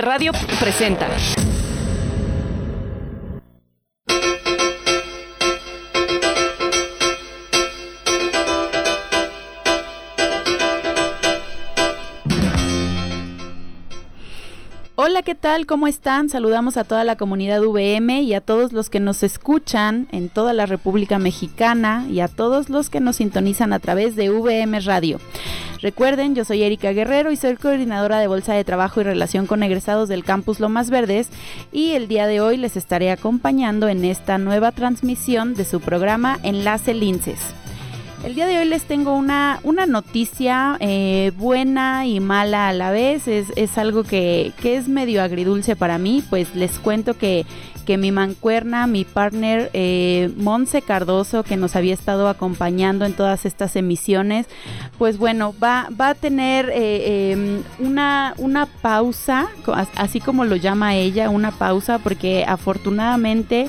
Radio presenta. Hola, ¿qué tal? ¿Cómo están? Saludamos a toda la comunidad VM y a todos los que nos escuchan en toda la República Mexicana y a todos los que nos sintonizan a través de VM Radio. Recuerden, yo soy Erika Guerrero y soy coordinadora de Bolsa de Trabajo y Relación con Egresados del Campus Lomas Verdes y el día de hoy les estaré acompañando en esta nueva transmisión de su programa Enlace Linces. El día de hoy les tengo una, una noticia eh, buena y mala a la vez. Es, es algo que, que, es medio agridulce para mí. Pues les cuento que, que mi mancuerna, mi partner eh, Monse Cardoso, que nos había estado acompañando en todas estas emisiones, pues bueno, va, va a tener eh, eh, una, una pausa, así como lo llama ella, una pausa, porque afortunadamente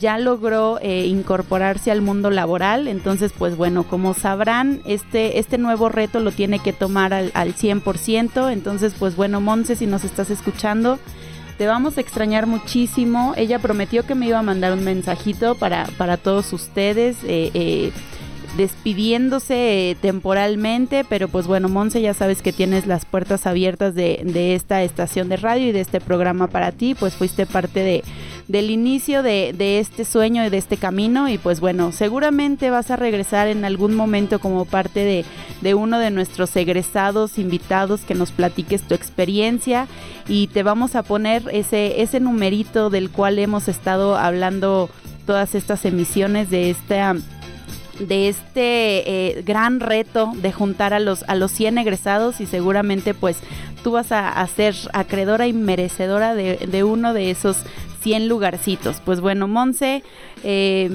ya logró eh, incorporarse al mundo laboral. Entonces, pues bueno, como sabrán, este, este nuevo reto lo tiene que tomar al, al 100%. Entonces, pues bueno, Monse, si nos estás escuchando, te vamos a extrañar muchísimo. Ella prometió que me iba a mandar un mensajito para, para todos ustedes. Eh, eh, despidiéndose temporalmente, pero pues bueno, Monse, ya sabes que tienes las puertas abiertas de, de, esta estación de radio y de este programa para ti, pues fuiste parte de, del inicio de, este sueño y de este camino. Y pues bueno, seguramente vas a regresar en algún momento como parte de, uno de nuestros egresados invitados que nos platiques tu experiencia. Y te vamos a poner ese, ese numerito del cual hemos estado hablando todas estas emisiones de de este eh, gran reto de juntar a los a los 100 egresados. Y seguramente pues tú vas a, ser acreedora y merecedora de, uno de esos 100 lugarcitos. Pues bueno, Monse, eh,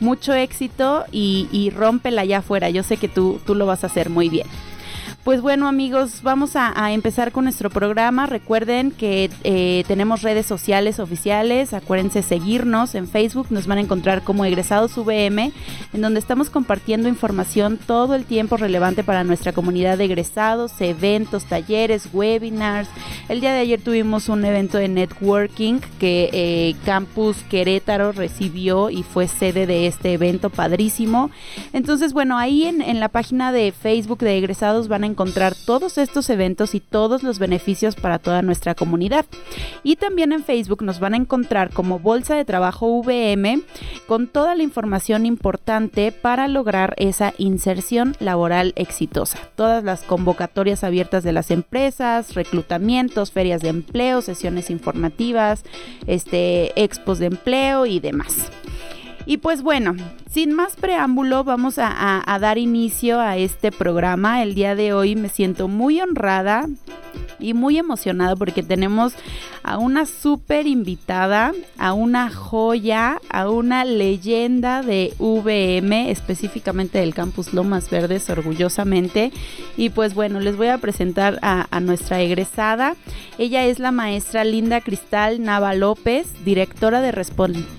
mucho éxito y, y rómpela allá afuera. Yo sé que tú, tú lo vas a hacer muy bien. Pues bueno amigos, vamos a, empezar con nuestro programa. Recuerden que eh, tenemos redes sociales oficiales. Acuérdense seguirnos en Facebook. Nos van a encontrar como egresados VM, en donde estamos compartiendo información todo el tiempo relevante para nuestra comunidad de egresados, eventos, talleres, webinars. El día de ayer tuvimos un evento de networking que eh, Campus Querétaro recibió y fue sede de este evento padrísimo. Entonces, bueno, ahí en, en la página de Facebook de egresados van a encontrar todos estos eventos y todos los beneficios para toda nuestra comunidad. Y también en Facebook nos van a encontrar como Bolsa de Trabajo VM con toda la información importante para lograr esa inserción laboral exitosa. Todas las convocatorias abiertas de las empresas, reclutamientos, ferias de empleo, sesiones informativas, este, expos de empleo y demás. Y pues bueno, sin más preámbulo, vamos a, dar inicio a este programa. El día de hoy me siento muy honrada y muy emocionada porque tenemos a una súper invitada, a una joya, a una leyenda de VM, específicamente del campus Lomas Verdes, orgullosamente. Y pues bueno, les voy a presentar a, nuestra egresada. Ella es la maestra Linda Cristal Nava López, directora de,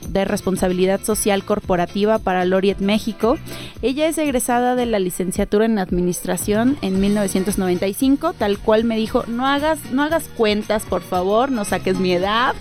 de responsabilidad social corporativa para Loriet México. Ella es egresada de la licenciatura en administración en 1995, tal cual me dijo, no hagas, no hagas cuentas, por favor, no saques mi edad.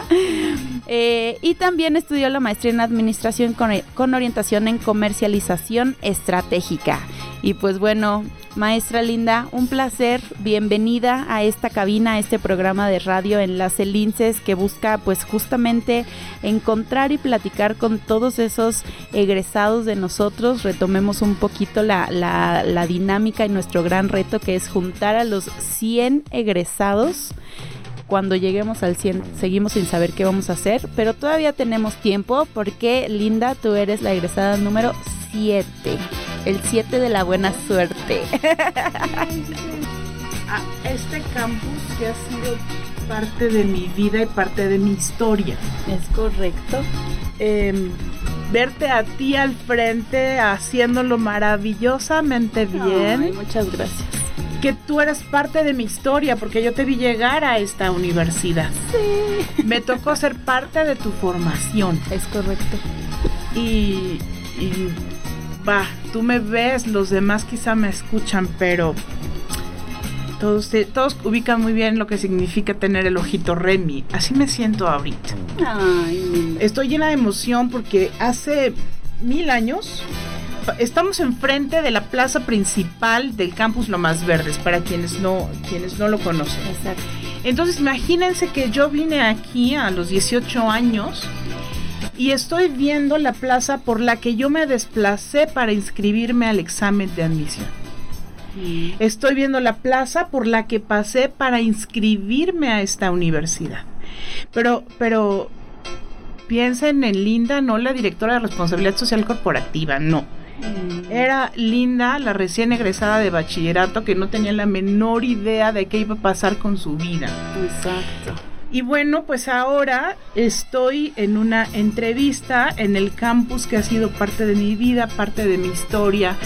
eh, y también estudió la maestría en administración con, con orientación en comercialización estratégica. Y pues bueno, maestra linda, un placer, bienvenida a esta cabina, a este programa de radio Enlace Linces que busca pues justamente encontrar y platicar con todos esos egresados de nosotros. Retomemos un poquito la, la, la dinámica y nuestro gran reto que es juntar a los 100 egresados cuando lleguemos al 100 seguimos sin saber qué vamos a hacer, pero todavía tenemos tiempo porque Linda, tú eres la egresada número 7. El 7 de la buena suerte. a este campus que ha sido parte de mi vida y parte de mi historia. Es correcto. Em, verte a ti al frente haciéndolo maravillosamente bien. muchas gracias. Que tú eres parte de mi historia porque yo te vi llegar a esta universidad. Sí. Me tocó ser parte de tu formación. Es correcto. Y, y va, tú me ves, los demás quizá me escuchan, pero todos, todos ubican muy bien lo que significa tener el ojito Remy. Así me siento ahorita. Ay, Estoy llena de emoción porque hace mil años estamos enfrente de la plaza principal del campus Lomas Verdes, para quienes no, quienes no lo conocen. Exacto. Entonces imagínense que yo vine aquí a los 18 años y estoy viendo la plaza por la que yo me desplacé para inscribirme al examen de admisión. Estoy viendo la plaza por la que pasé para inscribirme a esta universidad. Pero, pero piensen en Linda, no la directora de responsabilidad social corporativa, no. Mm. Era Linda, la recién egresada de bachillerato, que no tenía la menor idea de qué iba a pasar con su vida. Exacto. Y bueno, pues ahora estoy en una entrevista en el campus que ha sido parte de mi vida, parte de mi historia,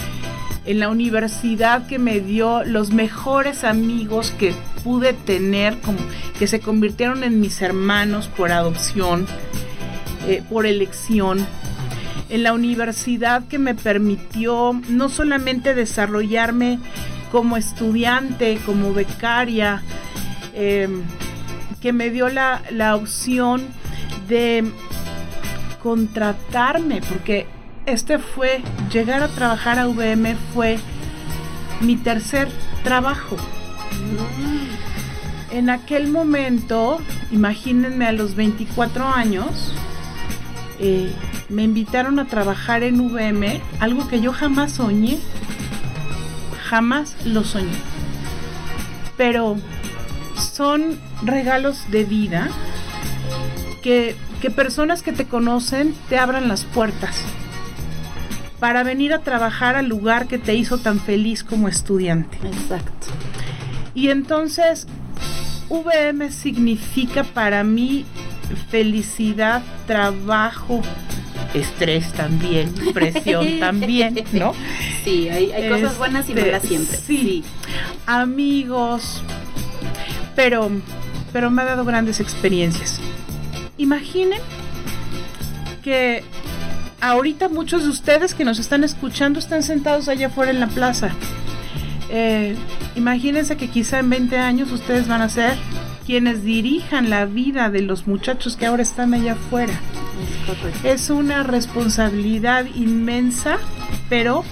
en la universidad que me dio los mejores amigos que pude tener, como, que se convirtieron en mis hermanos por adopción, eh, por elección. En la universidad que me permitió no solamente desarrollarme como estudiante, como becaria, eh, que me dio la, la opción de contratarme, porque este fue, llegar a trabajar a VM fue mi tercer trabajo. Mm. En aquel momento, imagínense a los 24 años, eh, me invitaron a trabajar en VM, algo que yo jamás soñé, jamás lo soñé. Pero son regalos de vida que, que personas que te conocen te abran las puertas para venir a trabajar al lugar que te hizo tan feliz como estudiante. Exacto. Y entonces, VM significa para mí felicidad, trabajo, estrés también, presión también, ¿no? Sí, hay, cosas buenas y malas este, siempre. sí, amigos, pero, pero me ha dado grandes experiencias. Imaginen que ahorita muchos de ustedes que nos están escuchando están sentados allá afuera en la plaza. Eh, imagínense que quizá en 20 años ustedes van a ser quienes dirijan la vida de los muchachos que ahora están allá afuera. Es una responsabilidad inmensa, pero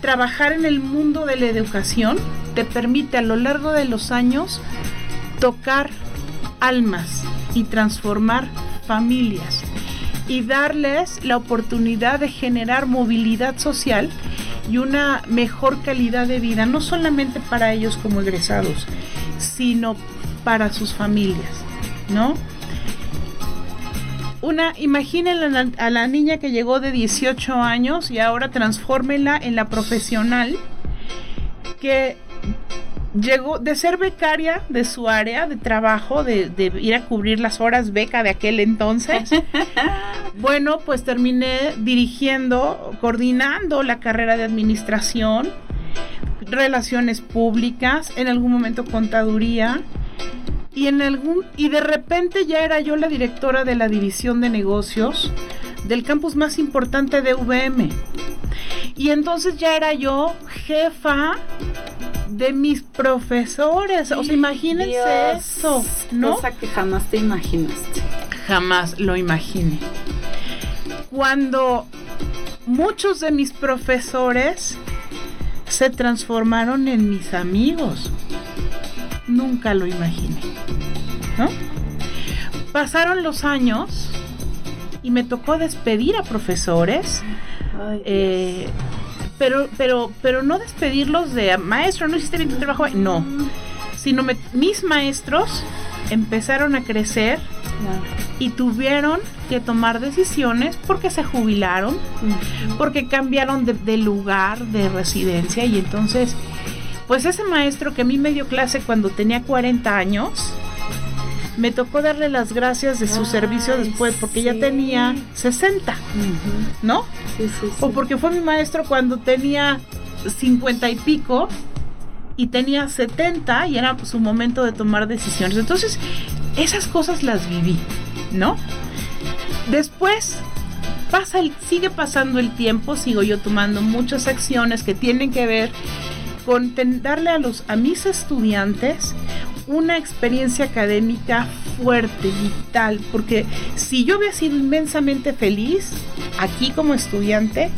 trabajar en el mundo de la educación te permite a lo largo de los años tocar almas y transformar familias y darles la oportunidad de generar movilidad social y una mejor calidad de vida, no solamente para ellos como egresados, sino para sus familias, ¿no? Una, imaginen a la niña que llegó de 18 años y ahora transfórmela en la profesional que llegó de ser becaria de su área de trabajo, de, ir a cubrir las horas beca de aquel entonces. bueno, pues terminé dirigiendo, coordinando la carrera de administración, relaciones públicas, en algún momento contaduría. Y en algún y de repente ya era yo la directora de la división de negocios del campus más importante de VM. Y entonces ya era yo jefa de mis profesores. O sea, imagínense eso, ¿no? Cosa que jamás te imaginaste. Jamás lo imaginé. Cuando muchos de mis profesores se transformaron en mis amigos. Nunca lo imaginé. ¿No? Pasaron los años y me tocó despedir a profesores. eh, pero, pero, pero no despedirlos de maestro, no hiciste bien tu trabajo, no, sino mis maestros empezaron a crecer y tuvieron que tomar decisiones porque se jubilaron, porque cambiaron de, lugar de residencia y entonces Pues ese maestro que a mí me dio clase cuando tenía 40 años, me tocó darle las gracias de su servicio después porque ya tenía 60, ¿no? Sí, sí, O porque fue mi maestro cuando tenía 50 y pico y tenía 70 y era su momento de tomar decisiones. Entonces, esas cosas las viví, ¿no? Después pasa el, sigue pasando el tiempo, sigo yo tomando muchas acciones que tienen que ver con darle a los a mis estudiantes una experiencia académica fuerte, vital, porque si yo había sido inmensamente feliz aquí como estudiante,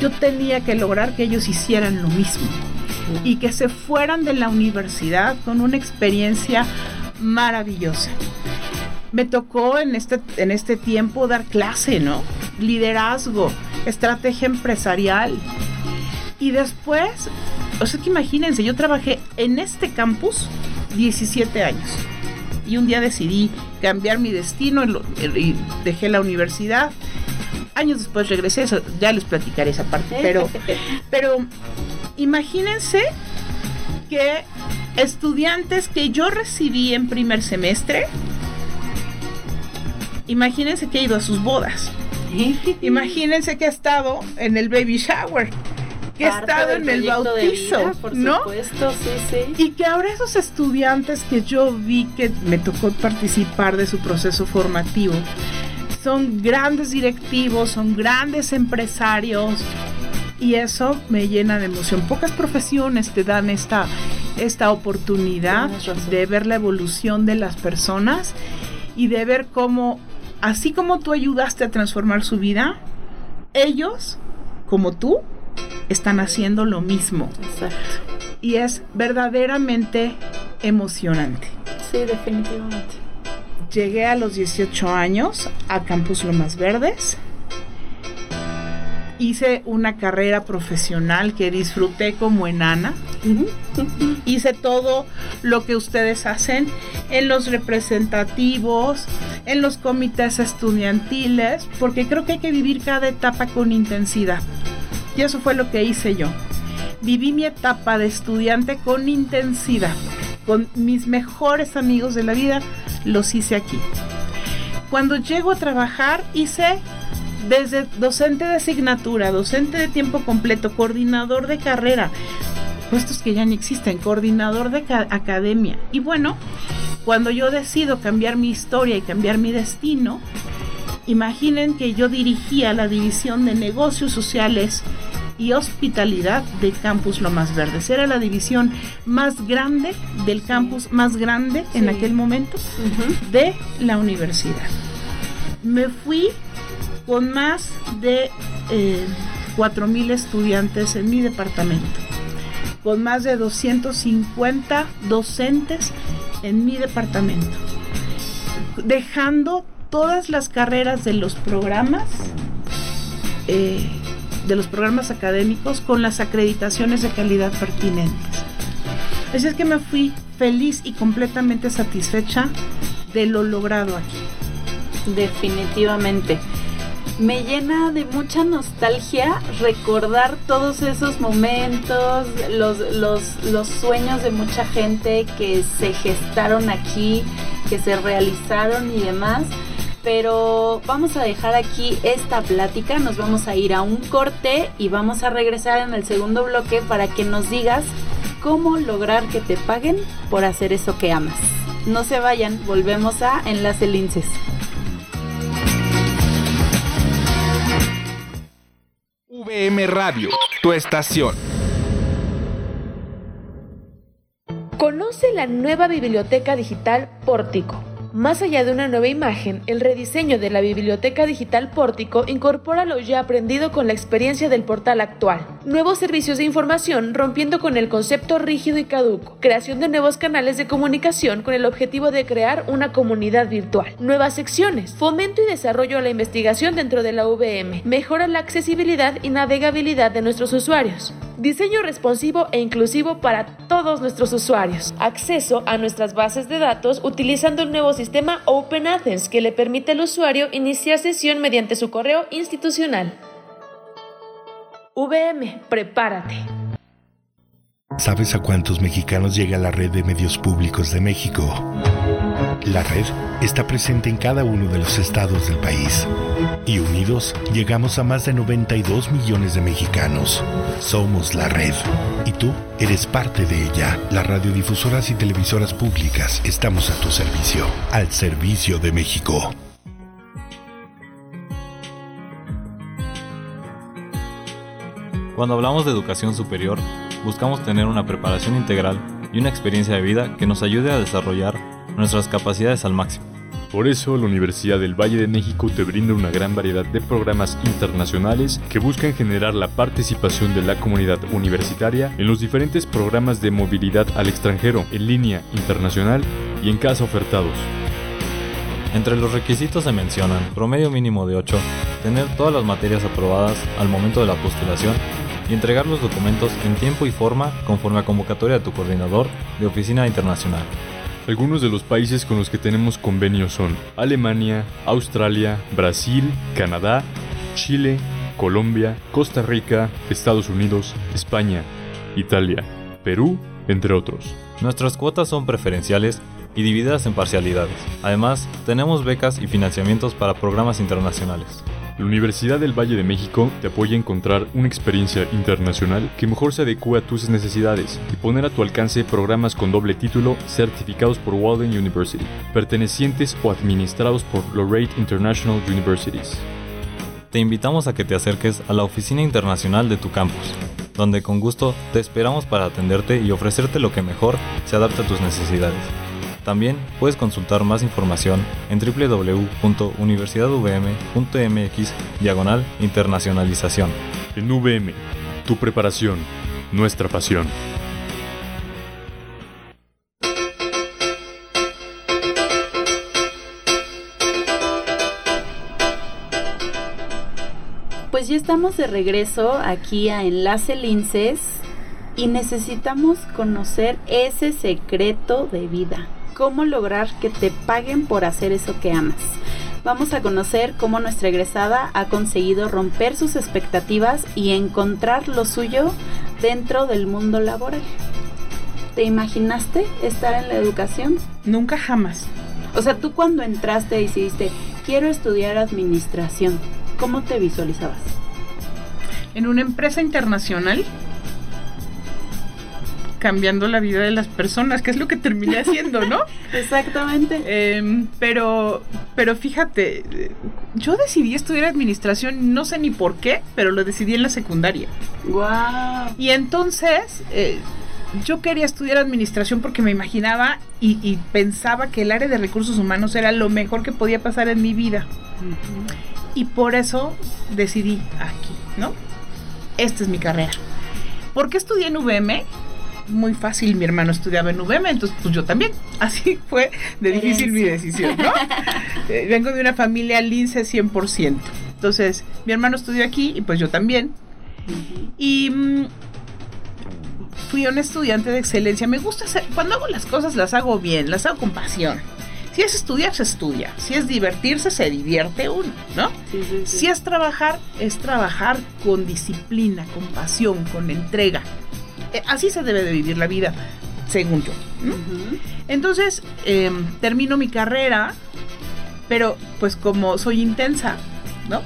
yo tenía que lograr que ellos hicieran lo mismo y que se fueran de la universidad con una experiencia maravillosa. Me tocó en este, en este tiempo dar clase, ¿no? Liderazgo, estrategia empresarial. Y después, o sea que imagínense, yo trabajé en este campus 17 años. Y un día decidí cambiar mi destino y dejé la universidad. Años después regresé, eso, ya les platicaré esa parte. Pero, pero imagínense que estudiantes que yo recibí en primer semestre, imagínense que he ido a sus bodas. Imagínense que he estado en el baby shower que he estado en el bautizo, ¿no? Supuesto, sí, sí. Y que ahora esos estudiantes que yo vi que me tocó participar de su proceso formativo, son grandes directivos, son grandes empresarios, y eso me llena de emoción. Pocas profesiones te dan esta, esta oportunidad de ver la evolución de las personas y de ver cómo, así como tú ayudaste a transformar su vida, ellos, como tú, están haciendo lo mismo. Exacto. Y es verdaderamente emocionante. Sí, definitivamente. Llegué a los 18 años a Campus Lomas Verdes. Hice una carrera profesional que disfruté como enana. Hice todo lo que ustedes hacen en los representativos, en los comités estudiantiles, porque creo que hay que vivir cada etapa con intensidad. Y eso fue lo que hice yo. Viví mi etapa de estudiante con intensidad, con mis mejores amigos de la vida, los hice aquí. Cuando llego a trabajar hice desde docente de asignatura, docente de tiempo completo, coordinador de carrera, puestos que ya ni existen, coordinador de academia. Y bueno, cuando yo decido cambiar mi historia y cambiar mi destino, Imaginen que yo dirigía la división de negocios sociales y hospitalidad de Campus Lomas Verdes. Era la división más grande del campus más grande en aquel momento de la universidad. Me fui con más de eh, 4.000 estudiantes en mi departamento, con más de 250 docentes en mi departamento, dejando todas las carreras de los programas, eh, de los programas académicos con las acreditaciones de calidad pertinentes. Así es que me fui feliz y completamente satisfecha de lo logrado aquí. Definitivamente. Me llena de mucha nostalgia recordar todos esos momentos, los, los, los sueños de mucha gente que se gestaron aquí, que se realizaron y demás pero vamos a dejar aquí esta plática, nos vamos a ir a un corte y vamos a regresar en el segundo bloque para que nos digas cómo lograr que te paguen por hacer eso que amas. No se vayan, volvemos a Enlace Linces. VM Radio, tu estación. Conoce la nueva biblioteca digital Pórtico más allá de una nueva imagen, el rediseño de la biblioteca digital Pórtico incorpora lo ya aprendido con la experiencia del portal actual. Nuevos servicios de información rompiendo con el concepto rígido y caduco. Creación de nuevos canales de comunicación con el objetivo de crear una comunidad virtual. Nuevas secciones. Fomento y desarrollo a la investigación dentro de la VM. Mejora la accesibilidad y navegabilidad de nuestros usuarios. Diseño responsivo e inclusivo para todos nuestros usuarios. Acceso a nuestras bases de datos utilizando el nuevo sistema Open Athens que le permite al usuario iniciar sesión mediante su correo institucional. VM, prepárate. ¿Sabes a cuántos mexicanos llega la red de medios públicos de México? La red está presente en cada uno de los estados del país. Y unidos llegamos a más de 92 millones de mexicanos. Somos la red. Y tú eres parte de ella. Las radiodifusoras y televisoras públicas estamos a tu servicio. Al servicio de México. Cuando hablamos de educación superior, buscamos tener una preparación integral y una experiencia de vida que nos ayude a desarrollar nuestras capacidades al máximo. Por eso, la Universidad del Valle de México te brinda una gran variedad de programas internacionales que buscan generar la participación de la comunidad universitaria en los diferentes programas de movilidad al extranjero, en línea, internacional y en casa ofertados. Entre los requisitos se mencionan promedio mínimo de 8, tener todas las materias aprobadas al momento de la postulación y entregar los documentos en tiempo y forma conforme a convocatoria de tu coordinador de oficina internacional. Algunos de los países con los que tenemos convenios son Alemania, Australia, Brasil, Canadá, Chile, Colombia, Costa Rica, Estados Unidos, España, Italia, Perú, entre otros. Nuestras cuotas son preferenciales y divididas en parcialidades. Además, tenemos becas y financiamientos para programas internacionales. La Universidad del Valle de México te apoya a encontrar una experiencia internacional que mejor se adecue a tus necesidades y poner a tu alcance programas con doble título certificados por Walden University, pertenecientes o administrados por Lorraine International Universities. Te invitamos a que te acerques a la oficina internacional de tu campus, donde con gusto te esperamos para atenderte y ofrecerte lo que mejor se adapte a tus necesidades. También puedes consultar más información en www.universidadvm.mx diagonal internacionalización. En VM, tu preparación, nuestra pasión. Pues ya estamos de regreso aquí a Enlace Linces y necesitamos conocer ese secreto de vida cómo lograr que te paguen por hacer eso que amas. Vamos a conocer cómo nuestra egresada ha conseguido romper sus expectativas y encontrar lo suyo dentro del mundo laboral. ¿Te imaginaste estar en la educación? Nunca jamás. O sea, tú cuando entraste decidiste, quiero estudiar administración, ¿cómo te visualizabas? En una empresa internacional cambiando la vida de las personas, que es lo que terminé haciendo, ¿no? Exactamente. Em, pero, pero fíjate, yo decidí estudiar administración, no sé ni por qué, pero lo decidí en la secundaria. Wow. Y entonces, eh, yo quería estudiar administración porque me imaginaba y, pensaba que el área de recursos humanos era lo mejor que podía pasar en mi vida. Y por eso decidí aquí, ¿no? Esta es mi carrera. ¿Por qué estudié en VM? Muy fácil, mi hermano estudiaba en UVM, entonces pues yo también. Así fue de difícil mi decisión, ¿no? Eh, vengo de una familia lince 100%. Entonces, mi hermano estudió aquí y pues yo también. Y mm, fui un estudiante de excelencia. Me gusta hacer, cuando hago las cosas las hago bien, las hago con pasión. Si es estudiar, se estudia. Si es divertirse, se divierte uno, ¿no? Si es trabajar, es trabajar con disciplina, con pasión, con entrega. Eh, así se debe de vivir la vida, según yo. Entonces, em, termino mi carrera, pero pues como soy intensa, ¿no?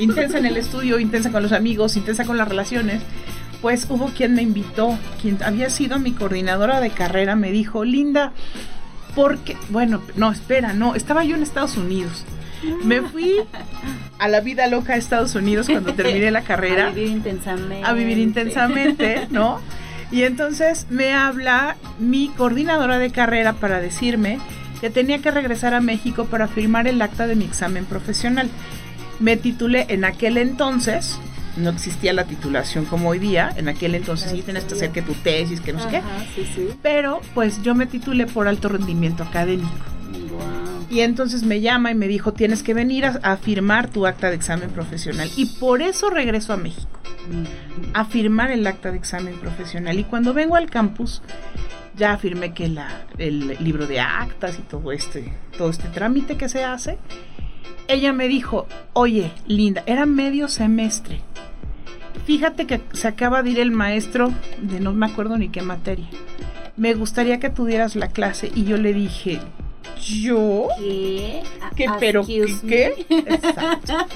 intensa en el estudio, intensa con los amigos, intensa con las relaciones, pues hubo quien me invitó, quien había sido mi coordinadora de carrera, me dijo, Linda, porque, bueno, no, espera, no, estaba yo en Estados Unidos. Me fui a la vida loca a Estados Unidos cuando terminé la carrera. A vivir intensamente. A vivir intensamente, ¿no? Y entonces me habla mi coordinadora de carrera para decirme que tenía que regresar a México para firmar el acta de mi examen profesional. Me titulé en aquel entonces, no existía la titulación como hoy día, en aquel entonces sí tenías que hacer que tu tesis, que no sé qué. Pero pues yo me titulé por alto rendimiento académico. Y entonces me llama y me dijo, tienes que venir a, firmar tu acta de examen profesional. Y por eso regreso a México, a firmar el acta de examen profesional. Y cuando vengo al campus, ya firmé que la, el libro de actas y todo este, todo este trámite que se hace. Ella me dijo, oye, Linda, era medio semestre. Fíjate que se acaba de ir el maestro de no me acuerdo ni qué materia. Me gustaría que tuvieras la clase y yo le dije, ¿yo? ¿Qué? ¿Qué pero Excuse qué? me. Exacto.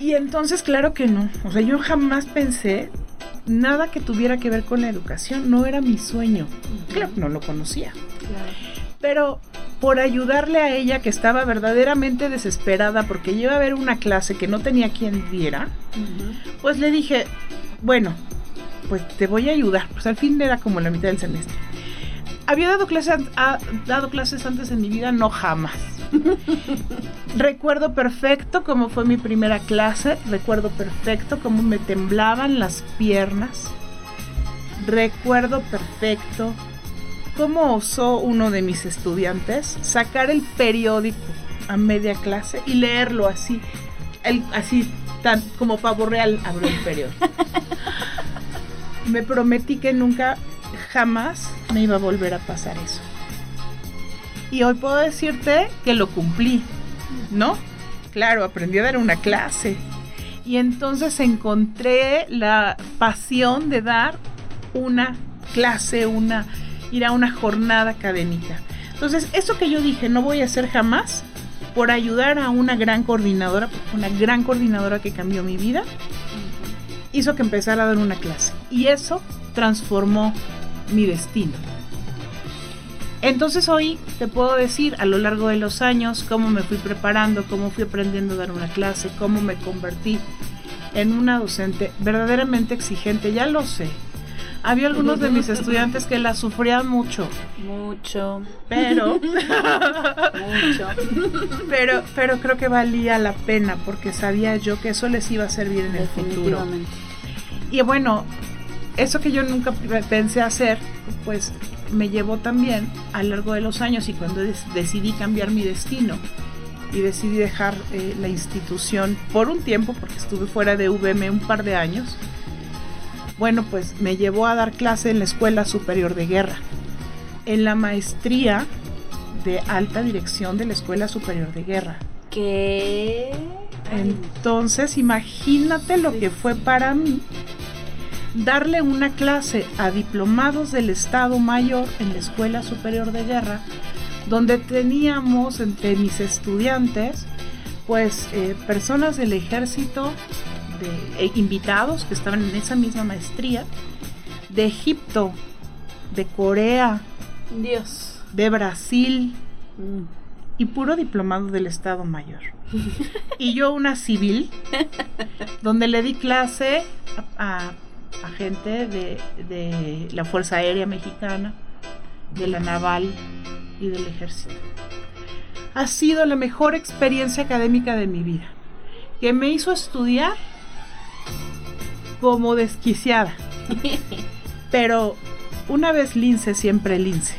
Y entonces, claro que no. O sea, yo jamás pensé nada que tuviera que ver con la educación. No era mi sueño. Claro, no lo conocía. Pero por ayudarle a ella que estaba verdaderamente desesperada porque iba a haber una clase que no tenía quien viera, pues le dije, bueno, pues te voy a ayudar. Pues al fin era como la mitad del semestre. ¿Había dado clases, ha dado clases antes en mi vida? No, jamás. recuerdo perfecto cómo fue mi primera clase, recuerdo perfecto cómo me temblaban las piernas, recuerdo perfecto cómo osó uno de mis estudiantes sacar el periódico a media clase y leerlo así, el- así tan como pavo real abrió el periódico. me prometí que nunca, jamás me iba a volver a pasar eso. Y hoy puedo decirte que lo cumplí, ¿no? Claro, aprendí a dar una clase. Y entonces encontré la pasión de dar una clase, una ir a una jornada académica. Entonces, eso que yo dije, no voy a hacer jamás, por ayudar a una gran coordinadora, una gran coordinadora que cambió mi vida, hizo que empezara a dar una clase. Y eso transformó mi destino. Entonces hoy te puedo decir a lo largo de los años cómo me fui preparando, cómo fui aprendiendo a dar una clase, cómo me convertí en una docente verdaderamente exigente, ya lo sé. Había algunos de mis estudiantes que la sufrían mucho, Mucho, pero mucho. pero pero creo que valía la pena porque sabía yo que eso les iba a servir en el futuro. Y bueno, eso que yo nunca pensé hacer, pues me llevó también a lo largo de los años y cuando decidí cambiar mi destino y decidí dejar eh, la institución por un tiempo, porque estuve fuera de VM un par de años, bueno, pues me llevó a dar clase en la Escuela Superior de Guerra, en la maestría de alta dirección de la Escuela Superior de Guerra. ¿Qué? Entonces, imagínate lo que fue para mí darle una clase a diplomados del Estado Mayor en la Escuela Superior de Guerra, donde teníamos entre mis estudiantes, pues, eh, personas del ejército, de, eh, invitados que estaban en esa misma maestría, de Egipto, de Corea, Dios. de Brasil, Mm. y puro diplomado del Estado Mayor. y yo una civil, donde le di clase a, a- a gente de, de la Fuerza Aérea Mexicana, de la Naval y del Ejército. Ha sido la mejor experiencia académica de mi vida, que me hizo estudiar como desquiciada. Pero una vez lince, siempre lince.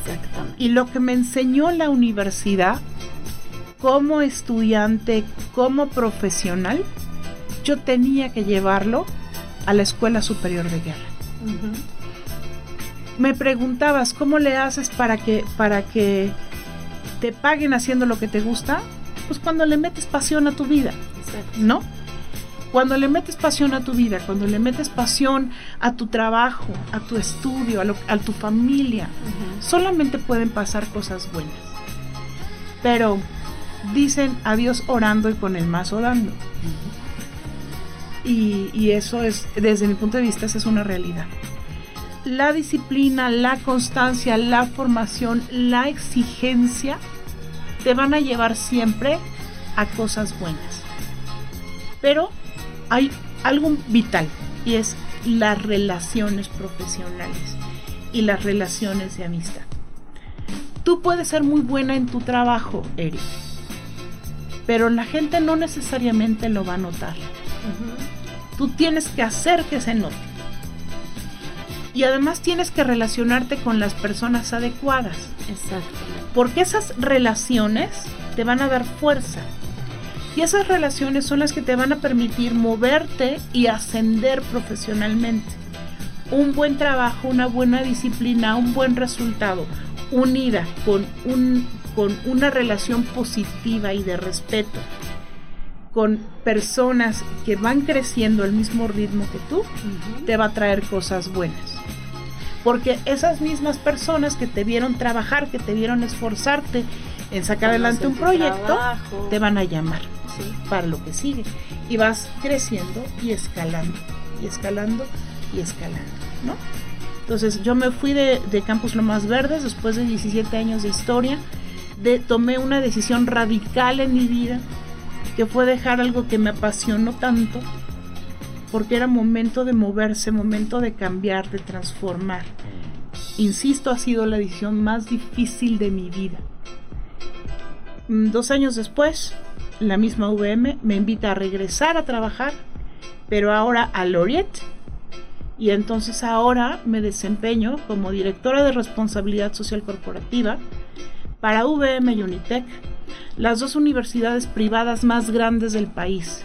Exactamente. Y lo que me enseñó la universidad como estudiante, como profesional, yo tenía que llevarlo a la Escuela Superior de Guerra. Me preguntabas, ¿cómo le haces para que, para que te paguen haciendo lo que te gusta? Pues cuando le metes pasión a tu vida. Exacto. ¿no? Cuando le metes pasión a tu vida, cuando le metes pasión a tu trabajo, a tu estudio, a, lo- a tu familia, solamente pueden pasar cosas buenas. Pero dicen adiós orando y con el más orando. Y, eso es, desde mi punto de vista, esa es una realidad. La disciplina, la constancia, la formación, la exigencia te van a llevar siempre a cosas buenas. Pero hay algo vital y es las relaciones profesionales y las relaciones de amistad. Tú puedes ser muy buena en tu trabajo, Eric, pero la gente no necesariamente lo va a notar. Tú tienes que hacer que se note. Y además tienes que relacionarte con las personas adecuadas, Exacto. porque esas relaciones te van a dar fuerza. Y esas relaciones son las que te van a permitir moverte y ascender profesionalmente. Un buen trabajo, una buena disciplina, un buen resultado, unida con, un, con una relación positiva y de respeto con personas que van creciendo al mismo ritmo que tú, te va a traer cosas buenas. Porque esas mismas personas que te vieron trabajar, que te vieron esforzarte en sacar adelante un proyecto, te van a llamar para lo que sigue. Y vas creciendo y escalando, y escalando, y escalando, ¿no? Entonces yo me fui de, de Campus Lomas Verdes después de 17 años de historia, de, tomé una decisión radical en mi vida que fue dejar algo que me apasionó tanto, porque era momento de moverse, momento de cambiar, de transformar. Insisto, ha sido la decisión más difícil de mi vida. Mm, dos años después, la misma VM me invita a regresar a trabajar, pero ahora a Loriet. Y entonces ahora me desempeño como directora de responsabilidad social corporativa para VM y Unitec las dos universidades privadas más grandes del país.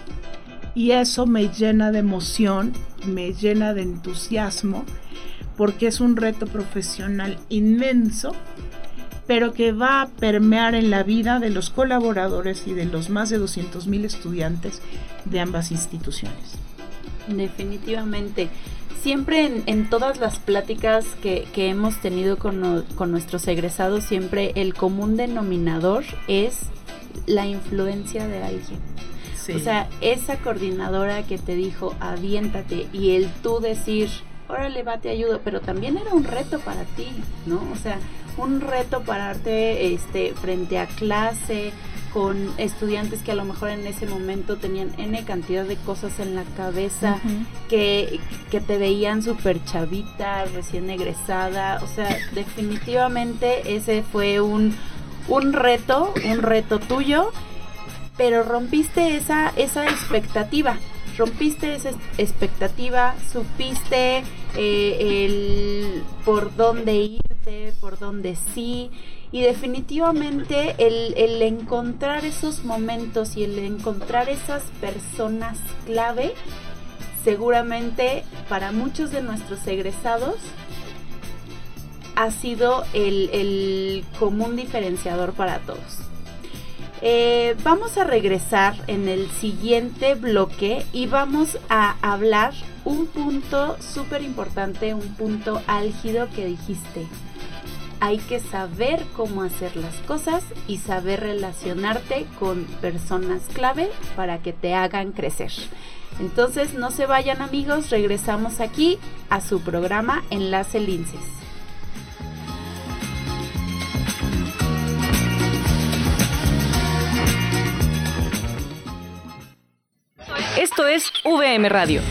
Y eso me llena de emoción, me llena de entusiasmo, porque es un reto profesional inmenso, pero que va a permear en la vida de los colaboradores y de los más de 200 mil estudiantes de ambas instituciones. Definitivamente. Siempre en, todas las pláticas que, hemos tenido con, con nuestros egresados, siempre el común denominador es la influencia de alguien. O sea, esa coordinadora que te dijo, aviéntate, y el tú decir, órale, va, te ayudo, pero también era un reto para ti, ¿no? O sea, un reto pararte este, frente a clase, con estudiantes que a lo mejor en ese momento tenían N cantidad de cosas en la cabeza, que, que te veían súper chavita, recién egresada, o sea, definitivamente ese fue un, un reto, un reto tuyo, pero rompiste esa, esa expectativa, rompiste esa expectativa, supiste eh, el por dónde irte, por dónde sí, y definitivamente el, el encontrar esos momentos y el encontrar esas personas clave, seguramente para muchos de nuestros egresados, ha sido el, común diferenciador para todos. Eh, vamos a regresar en el siguiente bloque y vamos a hablar un punto súper importante, un punto álgido que dijiste. Hay que saber cómo hacer las cosas y saber relacionarte con personas clave para que te hagan crecer. Entonces no se vayan amigos, regresamos aquí a su programa Enlace Linces. Esto es VM Radio.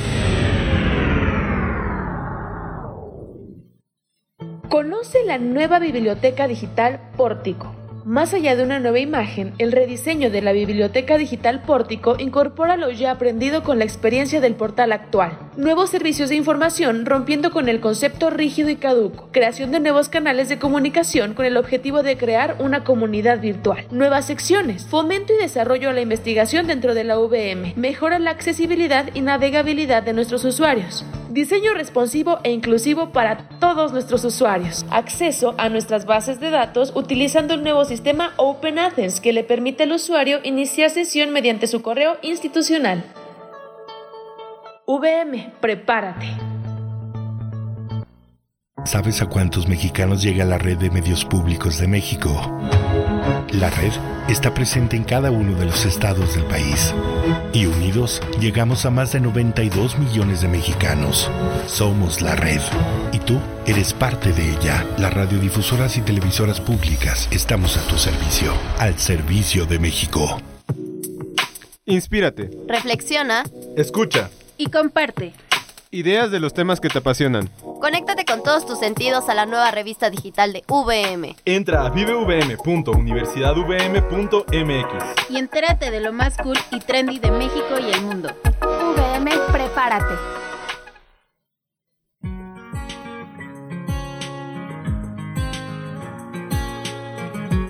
Conoce la nueva biblioteca digital Pórtico más allá de una nueva imagen, el rediseño de la biblioteca digital Pórtico incorpora lo ya aprendido con la experiencia del portal actual. Nuevos servicios de información rompiendo con el concepto rígido y caduco. Creación de nuevos canales de comunicación con el objetivo de crear una comunidad virtual. Nuevas secciones. Fomento y desarrollo a la investigación dentro de la VM. Mejora la accesibilidad y navegabilidad de nuestros usuarios. Diseño responsivo e inclusivo para todos nuestros usuarios. Acceso a nuestras bases de datos utilizando el nuevo sistema Open Athens que le permite al usuario iniciar sesión mediante su correo institucional. VM, prepárate. ¿Sabes a cuántos mexicanos llega la red de medios públicos de México? La red está presente en cada uno de los estados del país. Y unidos llegamos a más de 92 millones de mexicanos. Somos la red. Y tú eres parte de ella. Las radiodifusoras y televisoras públicas estamos a tu servicio. Al servicio de México. Inspírate. Reflexiona. Escucha. Y comparte. Ideas de los temas que te apasionan. Conéctate con todos tus sentidos a la nueva revista digital de VM. Entra a vivevm.universidadvm.mx y entérate de lo más cool y trendy de México y el mundo. VM, prepárate.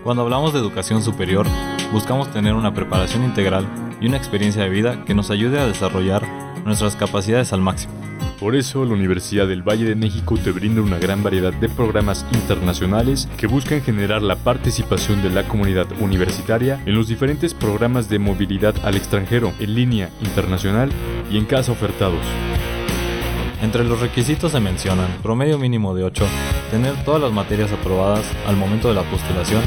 Cuando hablamos de educación superior, buscamos tener una preparación integral y una experiencia de vida que nos ayude a desarrollar nuestras capacidades al máximo Por eso, la Universidad del Valle de México te brinda una gran variedad de programas internacionales que buscan generar la participación de la comunidad universitaria en los diferentes programas de movilidad al extranjero, en línea, internacional y en casa ofertados. Entre los requisitos se mencionan promedio mínimo de 8, tener todas las materias aprobadas al momento de la postulación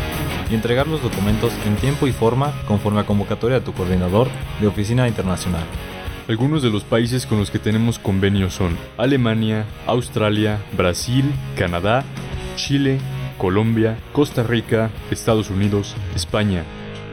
y entregar los documentos en tiempo y forma conforme a convocatoria de tu coordinador de oficina internacional. Algunos de los países con los que tenemos convenios son Alemania, Australia, Brasil, Canadá, Chile, Colombia, Costa Rica, Estados Unidos, España,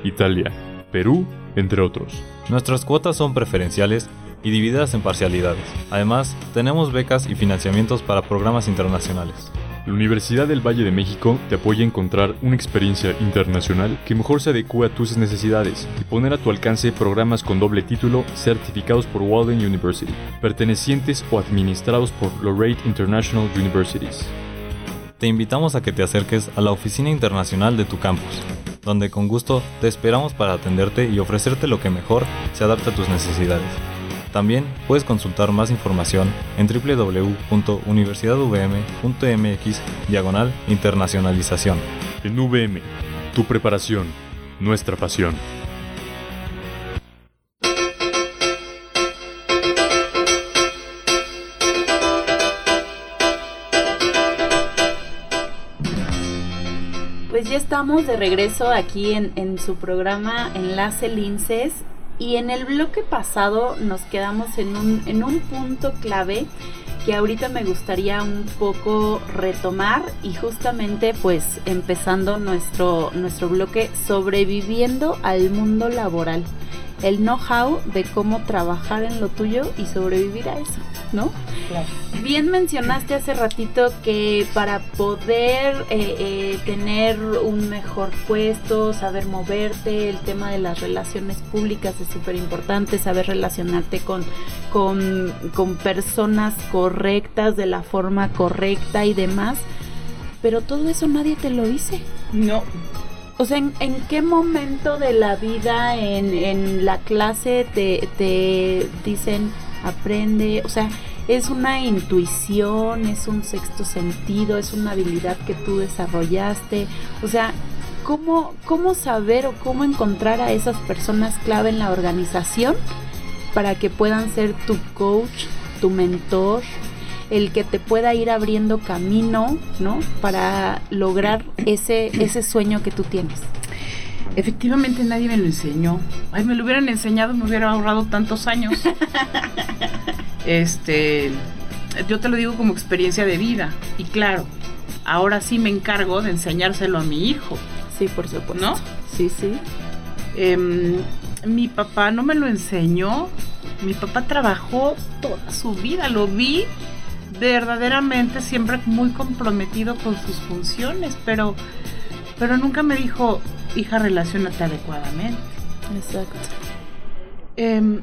Italia, Perú, entre otros. Nuestras cuotas son preferenciales y divididas en parcialidades. Además, tenemos becas y financiamientos para programas internacionales. La Universidad del Valle de México te apoya a encontrar una experiencia internacional que mejor se adecue a tus necesidades y poner a tu alcance programas con doble título certificados por Walden University, pertenecientes o administrados por Lorraine International Universities. Te invitamos a que te acerques a la oficina internacional de tu campus, donde con gusto te esperamos para atenderte y ofrecerte lo que mejor se adapte a tus necesidades. También puedes consultar más información en www.universidadvm.mx diagonal internacionalización. En VM, tu preparación, nuestra pasión. Pues ya estamos de regreso aquí en, en su programa Enlace Linces y en el bloque pasado nos quedamos en un, en un punto clave que ahorita me gustaría un poco retomar y justamente pues empezando nuestro, nuestro bloque sobreviviendo al mundo laboral. El know-how de cómo trabajar en lo tuyo y sobrevivir a eso, ¿no? Claro. Bien mencionaste hace ratito que para poder eh, eh, tener un mejor puesto, saber moverte, el tema de las relaciones públicas es súper importante, saber relacionarte con, con, con personas correctas, de la forma correcta y demás, pero todo eso nadie te lo dice. No, o sea, ¿en, en qué momento de la vida en, en la clase te, te dicen aprende? O sea, es una intuición, es un sexto sentido, es una habilidad que tú desarrollaste. O sea, ¿cómo, cómo saber o cómo encontrar a esas personas clave en la organización para que puedan ser tu coach, tu mentor, el que te pueda ir abriendo camino, ¿no? Para lograr ese, ese sueño que tú tienes. Efectivamente nadie me lo enseñó. Ay, me lo hubieran enseñado, me hubiera ahorrado tantos años. este, yo te lo digo como experiencia de vida. Y claro, ahora sí me encargo de enseñárselo a mi hijo. Sí, por supuesto. ¿No? Sí, sí. Em, mi papá no me lo enseñó. Mi papá trabajó toda su vida, lo vi verdaderamente siempre muy comprometido con sus funciones, pero, pero nunca me dijo, hija, relacionate adecuadamente. Exacto. Eh,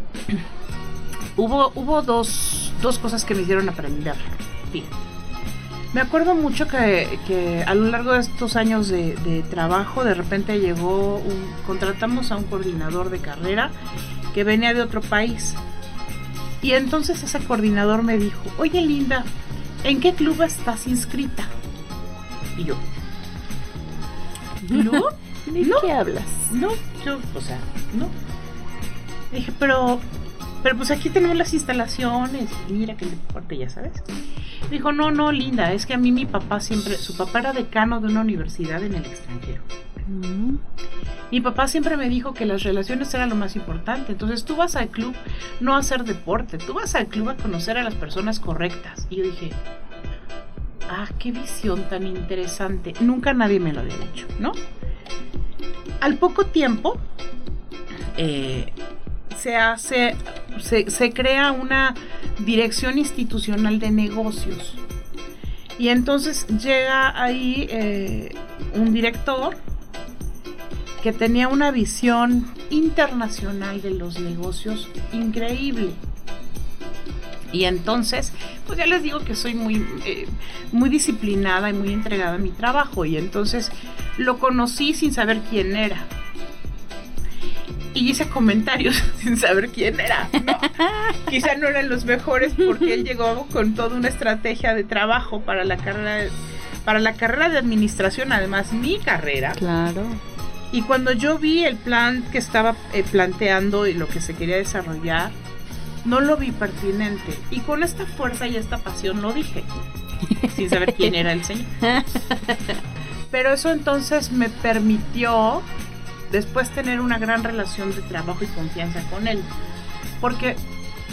hubo hubo dos, dos cosas que me hicieron aprender. Me acuerdo mucho que, que, a lo largo de estos años de, de, trabajo, de repente llegó, un, contratamos a un coordinador de carrera que venía de otro país. Y entonces ese coordinador me dijo, oye Linda, ¿en qué club estás inscrita? Y yo, ¿club? ¿De no, qué hablas? No, yo, o sea, no. Dije, pero, pero pues aquí tenemos las instalaciones, mira que deporte, ya sabes. Dijo, no, no, Linda, es que a mí mi papá siempre, su papá era decano de una universidad en el extranjero. Mm. Mi papá siempre me dijo que las relaciones eran lo más importante. Entonces tú vas al club no a hacer deporte, tú vas al club a conocer a las personas correctas. Y yo dije, ah, qué visión tan interesante. Nunca nadie me lo había dicho, ¿no? Al poco tiempo eh, se hace, se, crea una dirección institucional de negocios. Y entonces llega ahí eh, un director que tenía una visión internacional de los negocios increíble. Y entonces, pues ya les digo que soy muy, eh, muy disciplinada y muy entregada a mi trabajo. Y entonces lo conocí sin saber quién era. y hice comentarios sin saber quién era. ¿no? Quizá no eran los mejores porque él llegó con toda una estrategia de trabajo para la carrera para la carrera de administración, además mi carrera. Claro. Y cuando yo vi el plan que estaba eh, planteando y lo que se quería desarrollar, no lo vi pertinente. Y con esta fuerza y esta pasión lo dije, sin saber quién era el señor. Pero eso entonces me permitió después tener una gran relación de trabajo y confianza con él. Porque,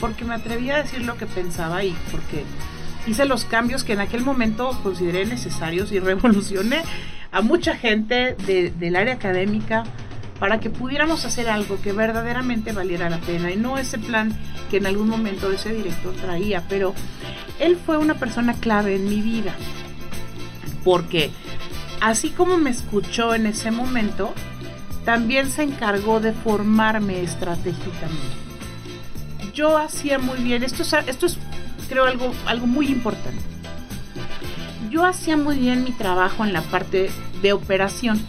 porque me atreví a decir lo que pensaba y porque hice los cambios que en aquel momento consideré necesarios y revolucioné a mucha gente de, del área académica para que pudiéramos hacer algo que verdaderamente valiera la pena y no ese plan que en algún momento ese director traía, pero él fue una persona clave en mi vida, porque así como me escuchó en ese momento, también se encargó de formarme estratégicamente. Yo hacía muy bien, esto es, esto es creo algo, algo muy importante. Yo hacía muy bien mi trabajo en la parte de operación,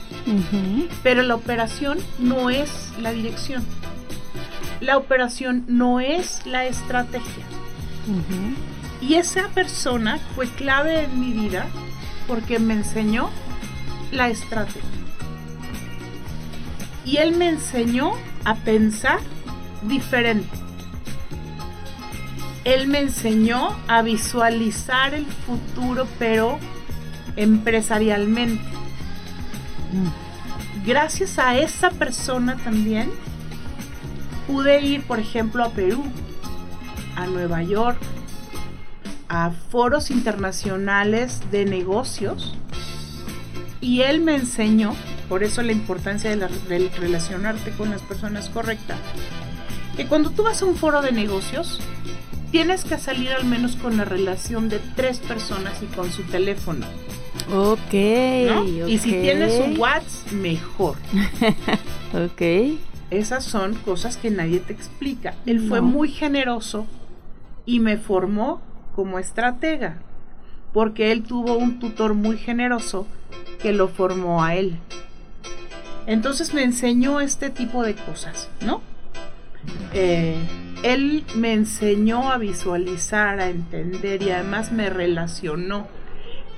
pero la operación no es la dirección. La operación no es la estrategia. Y esa persona fue clave en mi vida porque me enseñó la estrategia. Y él me enseñó a pensar diferente. Él me enseñó a visualizar el futuro, pero empresarialmente. Gracias a esa persona también pude ir, por ejemplo, a Perú, a Nueva York, a foros internacionales de negocios y él me enseñó, por eso la importancia de, la, de relacionarte con las personas correctas, que cuando tú vas a un foro de negocios, tienes que salir al menos con la relación de tres personas y con su teléfono. Ok. ¿no? Y si tienes un WhatsApp, mejor. ok. Esas son cosas que nadie te explica. Él fue muy generoso y me formó como estratega, porque él tuvo un tutor muy generoso que lo formó a él. Entonces me enseñó este tipo de cosas, ¿no? Eh, él me enseñó a visualizar, a entender y además me relacionó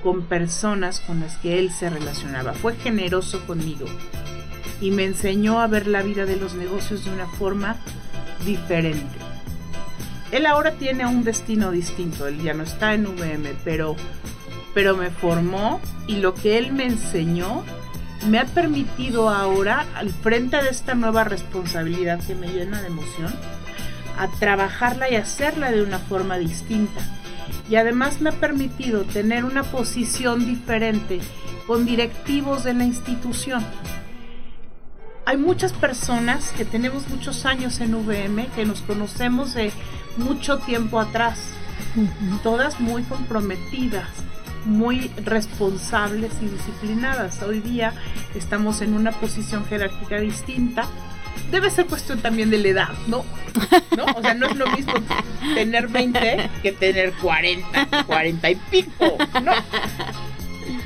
con personas con las que él se relacionaba. Fue generoso conmigo y me enseñó a ver la vida de los negocios de una forma diferente. Él ahora tiene un destino distinto, él ya no está en VM, pero, pero me formó y lo que él me enseñó me ha permitido ahora, al frente de esta nueva responsabilidad que me llena de emoción, a trabajarla y hacerla de una forma distinta. Y además me ha permitido tener una posición diferente con directivos de la institución. Hay muchas personas que tenemos muchos años en VM, que nos conocemos de mucho tiempo atrás, todas muy comprometidas, muy responsables y disciplinadas. Hoy día estamos en una posición jerárquica distinta. Debe ser cuestión también de la edad, ¿no? ¿no? O sea, no es lo mismo tener 20 que tener 40, 40 y pico, ¿no?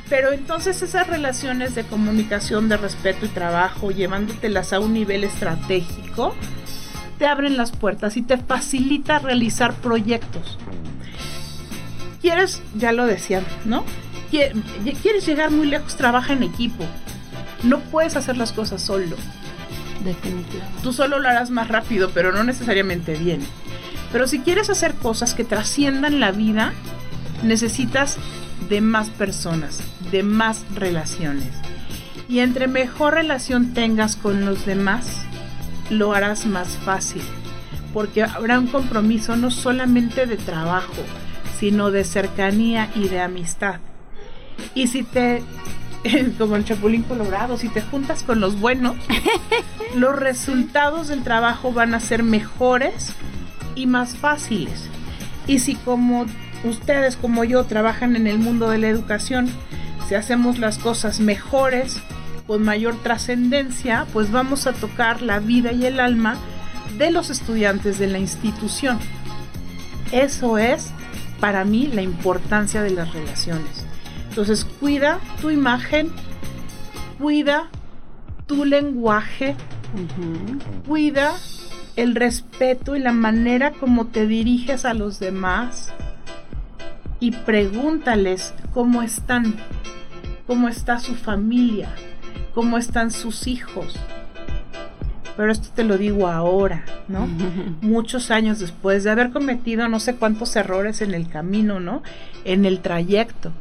Pero entonces esas relaciones de comunicación, de respeto y trabajo, llevándotelas a un nivel estratégico, te abren las puertas y te facilita realizar proyectos quieres, ya lo decía, ¿no? Quieres llegar muy lejos, trabaja en equipo. No puedes hacer las cosas solo. Definitivamente. Tú solo lo harás más rápido, pero no necesariamente bien. Pero si quieres hacer cosas que trasciendan la vida, necesitas de más personas, de más relaciones. Y entre mejor relación tengas con los demás, lo harás más fácil. Porque habrá un compromiso no solamente de trabajo, sino de cercanía y de amistad. Y si te, como el Chapulín Colorado, si te juntas con los buenos, los resultados del trabajo van a ser mejores y más fáciles. Y si como ustedes, como yo, trabajan en el mundo de la educación, si hacemos las cosas mejores, con mayor trascendencia, pues vamos a tocar la vida y el alma de los estudiantes de la institución. Eso es para mí la importancia de las relaciones. Entonces cuida tu imagen, cuida tu lenguaje, Cuida el respeto y la manera como te diriges a los demás y pregúntales cómo están, cómo está su familia, cómo están sus hijos. Pero esto te lo digo ahora, ¿no? Muchos años después de haber cometido no sé cuántos errores en el camino, ¿no? En el trayecto.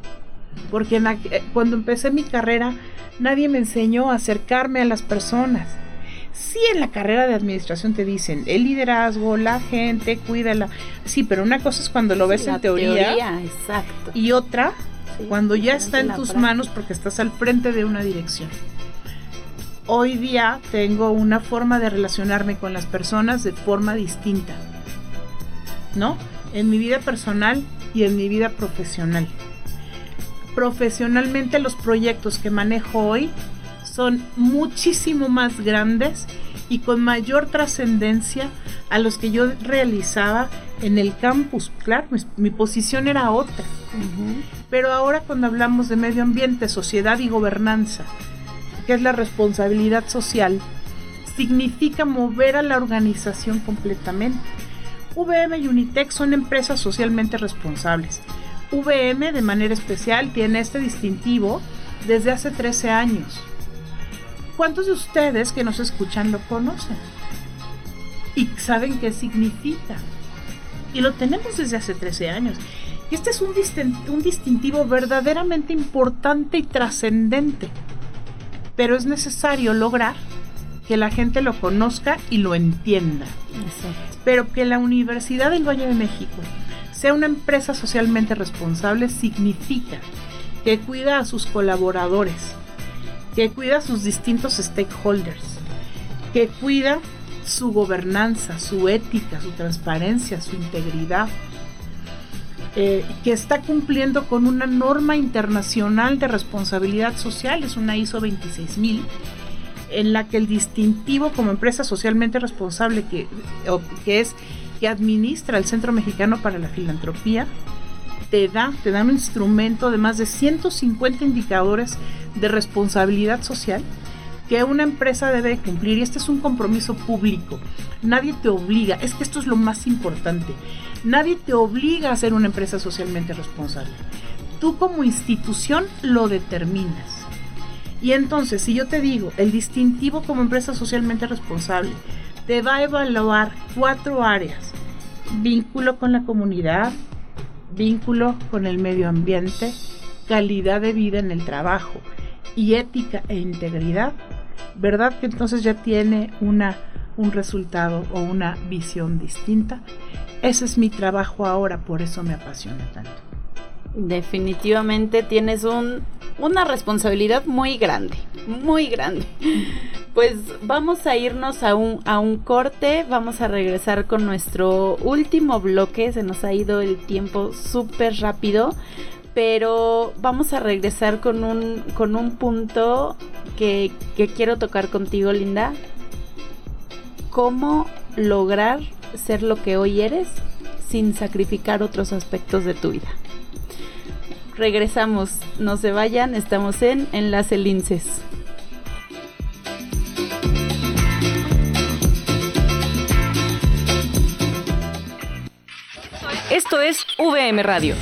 Porque eh, cuando empecé mi carrera, nadie me enseñó a acercarme a las personas. Sí, en la carrera de administración te dicen el liderazgo, la gente, cuídala. Sí, pero una cosa es cuando lo ves en teoría, exacto. Y otra, cuando ya está en tus manos porque estás al frente de una dirección hoy día tengo una forma de relacionarme con las personas de forma distinta, ¿no? En mi vida personal y en mi vida profesional. Profesionalmente los proyectos que manejo hoy son muchísimo más grandes y con mayor trascendencia a los que yo realizaba en el campus. Claro, mi, posición era otra. Pero ahora cuando hablamos de medio ambiente, sociedad y gobernanza, que es la responsabilidad social, significa mover a la organización completamente. VM y Unitec son empresas socialmente responsables. VM de manera especial tiene este distintivo desde hace 13 años. ¿Cuántos de ustedes que nos escuchan lo conocen? Y saben qué significa. Y lo tenemos desde hace 13 años. Y este es un, un distintivo verdaderamente importante y trascendente pero es necesario lograr que la gente lo conozca y lo entienda. Pero que la Universidad del Valle de México sea una empresa socialmente responsable significa que cuida a sus colaboradores, que cuida a sus distintos stakeholders, que cuida su gobernanza, su ética, su transparencia, su integridad, eh, que está cumpliendo con una norma internacional de responsabilidad social, es una ISO 26000, en la que el distintivo como empresa socialmente responsable que, que es que administra el Centro Mexicano para la Filantropía, te da, te da un instrumento de más de 150 indicadores de responsabilidad social que una empresa debe cumplir y este es un compromiso público. Nadie te obliga, es que esto es lo más importante. Nadie te obliga a ser una empresa socialmente responsable. Tú como institución lo determinas. Y entonces, si yo te digo, el distintivo como empresa socialmente responsable te va a evaluar cuatro áreas. Vínculo con la comunidad, vínculo con el medio ambiente, calidad de vida en el trabajo y ética e integridad, ¿verdad que entonces ya tiene una, un resultado o una visión distinta? Ese es mi trabajo ahora, por eso me apasiona tanto. Definitivamente tienes un, una responsabilidad muy grande, muy grande. Pues vamos a irnos a un, a un corte, vamos a regresar con nuestro último bloque, se nos ha ido el tiempo súper rápido, pero vamos a regresar con un, con un punto que, que quiero tocar contigo, Linda. ¿Cómo lograr ser lo que hoy eres sin sacrificar otros aspectos de tu vida. Regresamos, no se vayan, estamos en Enlace Linces. Esto es VM Radio.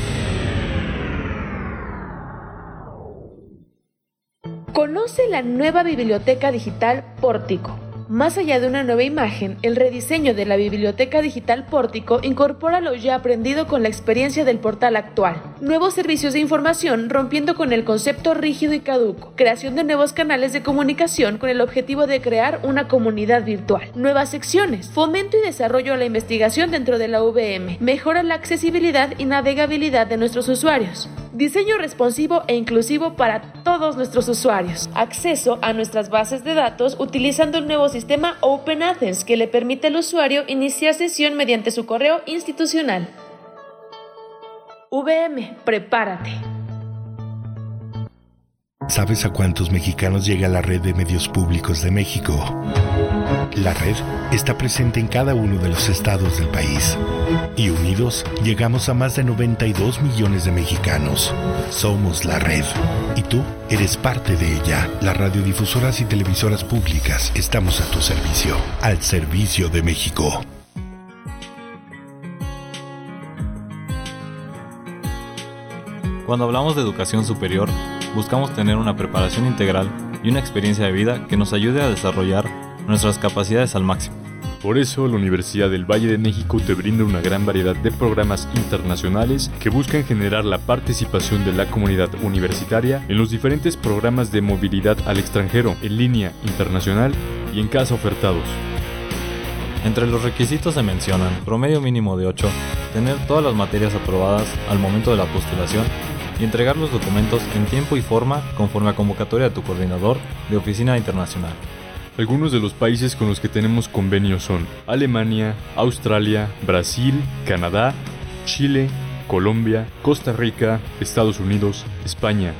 Conoce la nueva biblioteca digital Pórtico más allá de una nueva imagen, el rediseño de la biblioteca digital Pórtico incorpora lo ya aprendido con la experiencia del portal actual. Nuevos servicios de información rompiendo con el concepto rígido y caduco. Creación de nuevos canales de comunicación con el objetivo de crear una comunidad virtual. Nuevas secciones. Fomento y desarrollo a la investigación dentro de la VM. Mejora la accesibilidad y navegabilidad de nuestros usuarios. Diseño responsivo e inclusivo para todos nuestros usuarios. Acceso a nuestras bases de datos utilizando el nuevo sistema Open Athens que le permite al usuario iniciar sesión mediante su correo institucional. VM, prepárate. ¿Sabes a cuántos mexicanos llega la red de medios públicos de México? La red está presente en cada uno de los estados del país. Y unidos llegamos a más de 92 millones de mexicanos. Somos la red. Y tú eres parte de ella. Las radiodifusoras y televisoras públicas estamos a tu servicio. Al servicio de México. Cuando hablamos de educación superior, buscamos tener una preparación integral y una experiencia de vida que nos ayude a desarrollar nuestras capacidades al máximo. Por eso, la Universidad del Valle de México te brinda una gran variedad de programas internacionales que buscan generar la participación de la comunidad universitaria en los diferentes programas de movilidad al extranjero, en línea, internacional y en casa ofertados. Entre los requisitos se mencionan promedio mínimo de 8, tener todas las materias aprobadas al momento de la postulación y entregar los documentos en tiempo y forma conforme a convocatoria de tu coordinador de oficina internacional. Algunos de los países con los que tenemos convenios son Alemania, Australia, Brasil, Canadá, Chile, Colombia, Costa Rica, Estados Unidos, España,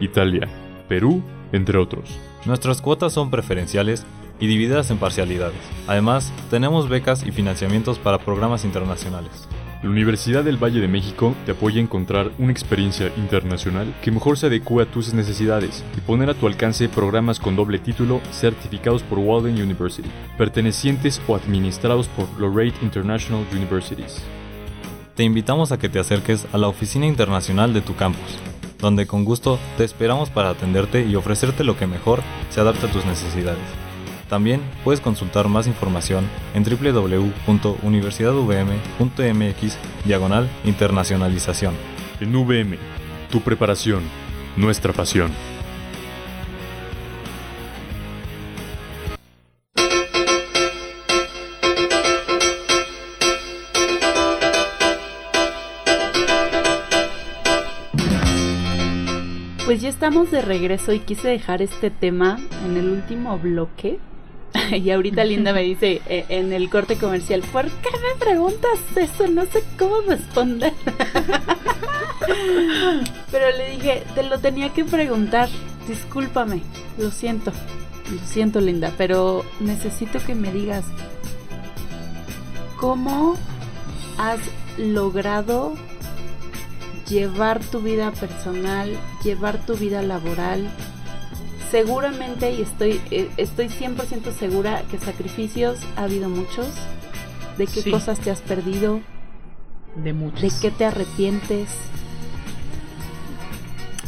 Italia, Perú, entre otros. Nuestras cuotas son preferenciales y divididas en parcialidades. Además, tenemos becas y financiamientos para programas internacionales. La Universidad del Valle de México te apoya a encontrar una experiencia internacional que mejor se adecue a tus necesidades y poner a tu alcance programas con doble título certificados por Walden University, pertenecientes o administrados por Lorraine International Universities. Te invitamos a que te acerques a la oficina internacional de tu campus, donde con gusto te esperamos para atenderte y ofrecerte lo que mejor se adapte a tus necesidades. También puedes consultar más información en www.universidadvm.mx diagonal internacionalización. En VM, tu preparación, nuestra pasión. Pues ya estamos de regreso y quise dejar este tema en el último bloque y ahorita Linda me dice eh, en el corte comercial, ¿por qué me preguntas eso? No sé cómo responder. Pero le dije, te lo tenía que preguntar, discúlpame, lo siento, lo siento Linda, pero necesito que me digas, ¿cómo has logrado llevar tu vida personal, llevar tu vida laboral, seguramente y estoy eh, estoy 100% segura que sacrificios ha habido muchos. ¿De qué Sí. cosas te has perdido? De ¿De muchas. qué te arrepientes?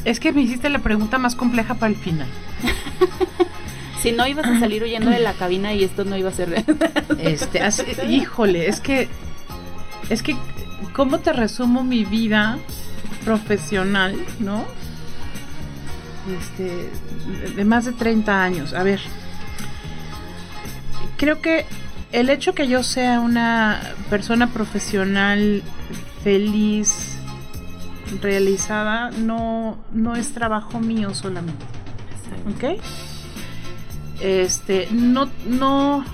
Es que me hiciste la pregunta más compleja para el final. Si no ibas a salir huyendo de la cabina y esto no iba a ser Este, así- híjole, es que es que cómo te resumo mi vida profesional, ¿no? Este, de- más de 30 años. A ver. Creo que el hecho que yo sea una persona profesional feliz, realizada, no, no es trabajo mío solamente. ¿Ok? Este, no, no,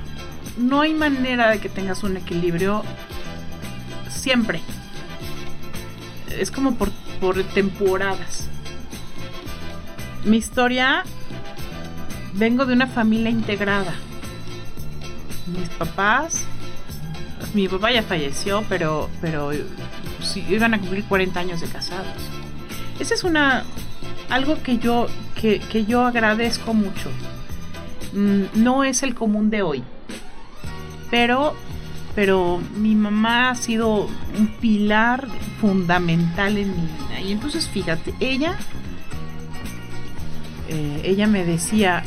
no hay manera de que tengas un equilibrio siempre. Es como por, por temporadas. Mi historia, vengo de una familia integrada. Mis papás, mi papá ya falleció, pero, pero sí, iban a cumplir 40 años de casados. Esa es una, algo que yo, que, que yo agradezco mucho mm, no es el común de hoy. Pero, pero mi mamá ha sido un pilar fundamental en mi vida. Y entonces, fíjate, ella, eh, ella me decía,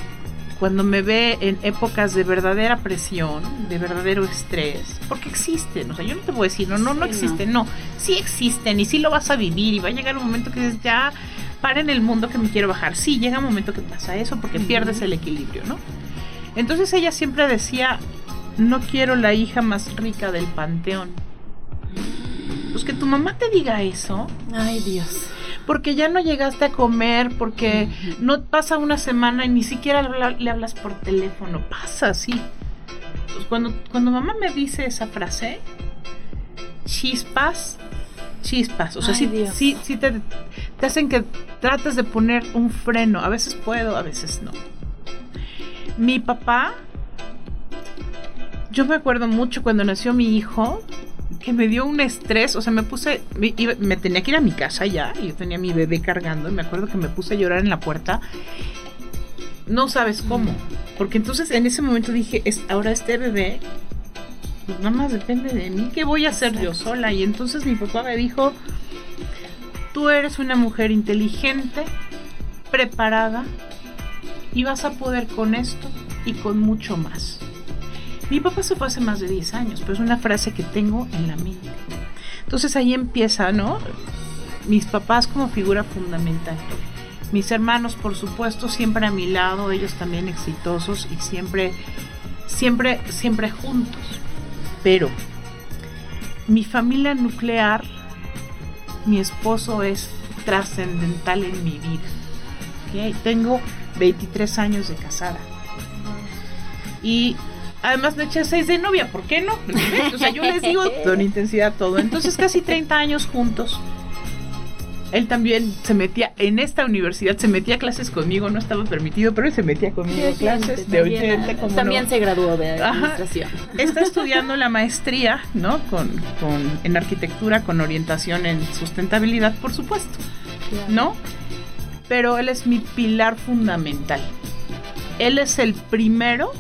cuando me ve en épocas de verdadera presión, de verdadero estrés, porque existen, o sea, yo no te voy a decir, no, no, no existen, no, sí existen y sí lo vas a vivir y va a llegar un momento que dices, ya, para en el mundo que me quiero bajar. Sí, llega un momento que pasa eso porque pierdes el equilibrio, ¿no? Entonces ella siempre decía, no quiero la hija más rica del panteón. Pues que tu mamá te diga eso, Ay, Dios. Porque ya no llegaste a comer, porque no pasa una semana y ni siquiera le habla- le hablas por teléfono, pasa así. Pues cuando, cuando mamá me dice esa frase, chispas chispas, o sea, sí, sí, sí te, te hacen que trates de poner un freno. A veces puedo, a veces no. Mi papá, yo me acuerdo mucho cuando nació mi hijo, que me dio un estrés, o sea, me puse, me, tenía que ir a mi casa ya, y yo tenía a mi bebé cargando, y me acuerdo que me puse a llorar en la puerta. No sabes cómo, porque entonces en ese momento dije, es, ahora este bebé pues nada más depende de mí. ¿Qué voy a hacer yo sola? Y entonces mi papá me dijo, tú eres una mujer inteligente, preparada, y vas a poder con esto y con mucho más. Mi papá se fue hace más de 10 años, pero es una frase que tengo en la mente. Entonces ahí empieza, ¿no? Mis papás como figura fundamental. Mis hermanos, por supuesto, siempre a mi lado, ellos también exitosos y siempre, siempre, siempre juntos pero mi familia nuclear, mi esposo es trascendental en mi vida. Tengo 23 años de casada. Y además me eché 6 de novia, ¿por qué no? O sea, yo les digo con intensidad todo. Entonces casi 30 años juntos. Él también se metía en esta universidad, se metía a clases conmigo, no estaba permitido, pero él se metía conmigo a clases de también, oyente. como también no. se graduó de Ajá. administración. Está estudiando la maestría, ¿no? Con, con- en arquitectura con orientación en sustentabilidad, por supuesto, ¿no? Pero él es mi pilar fundamental. Él es el primero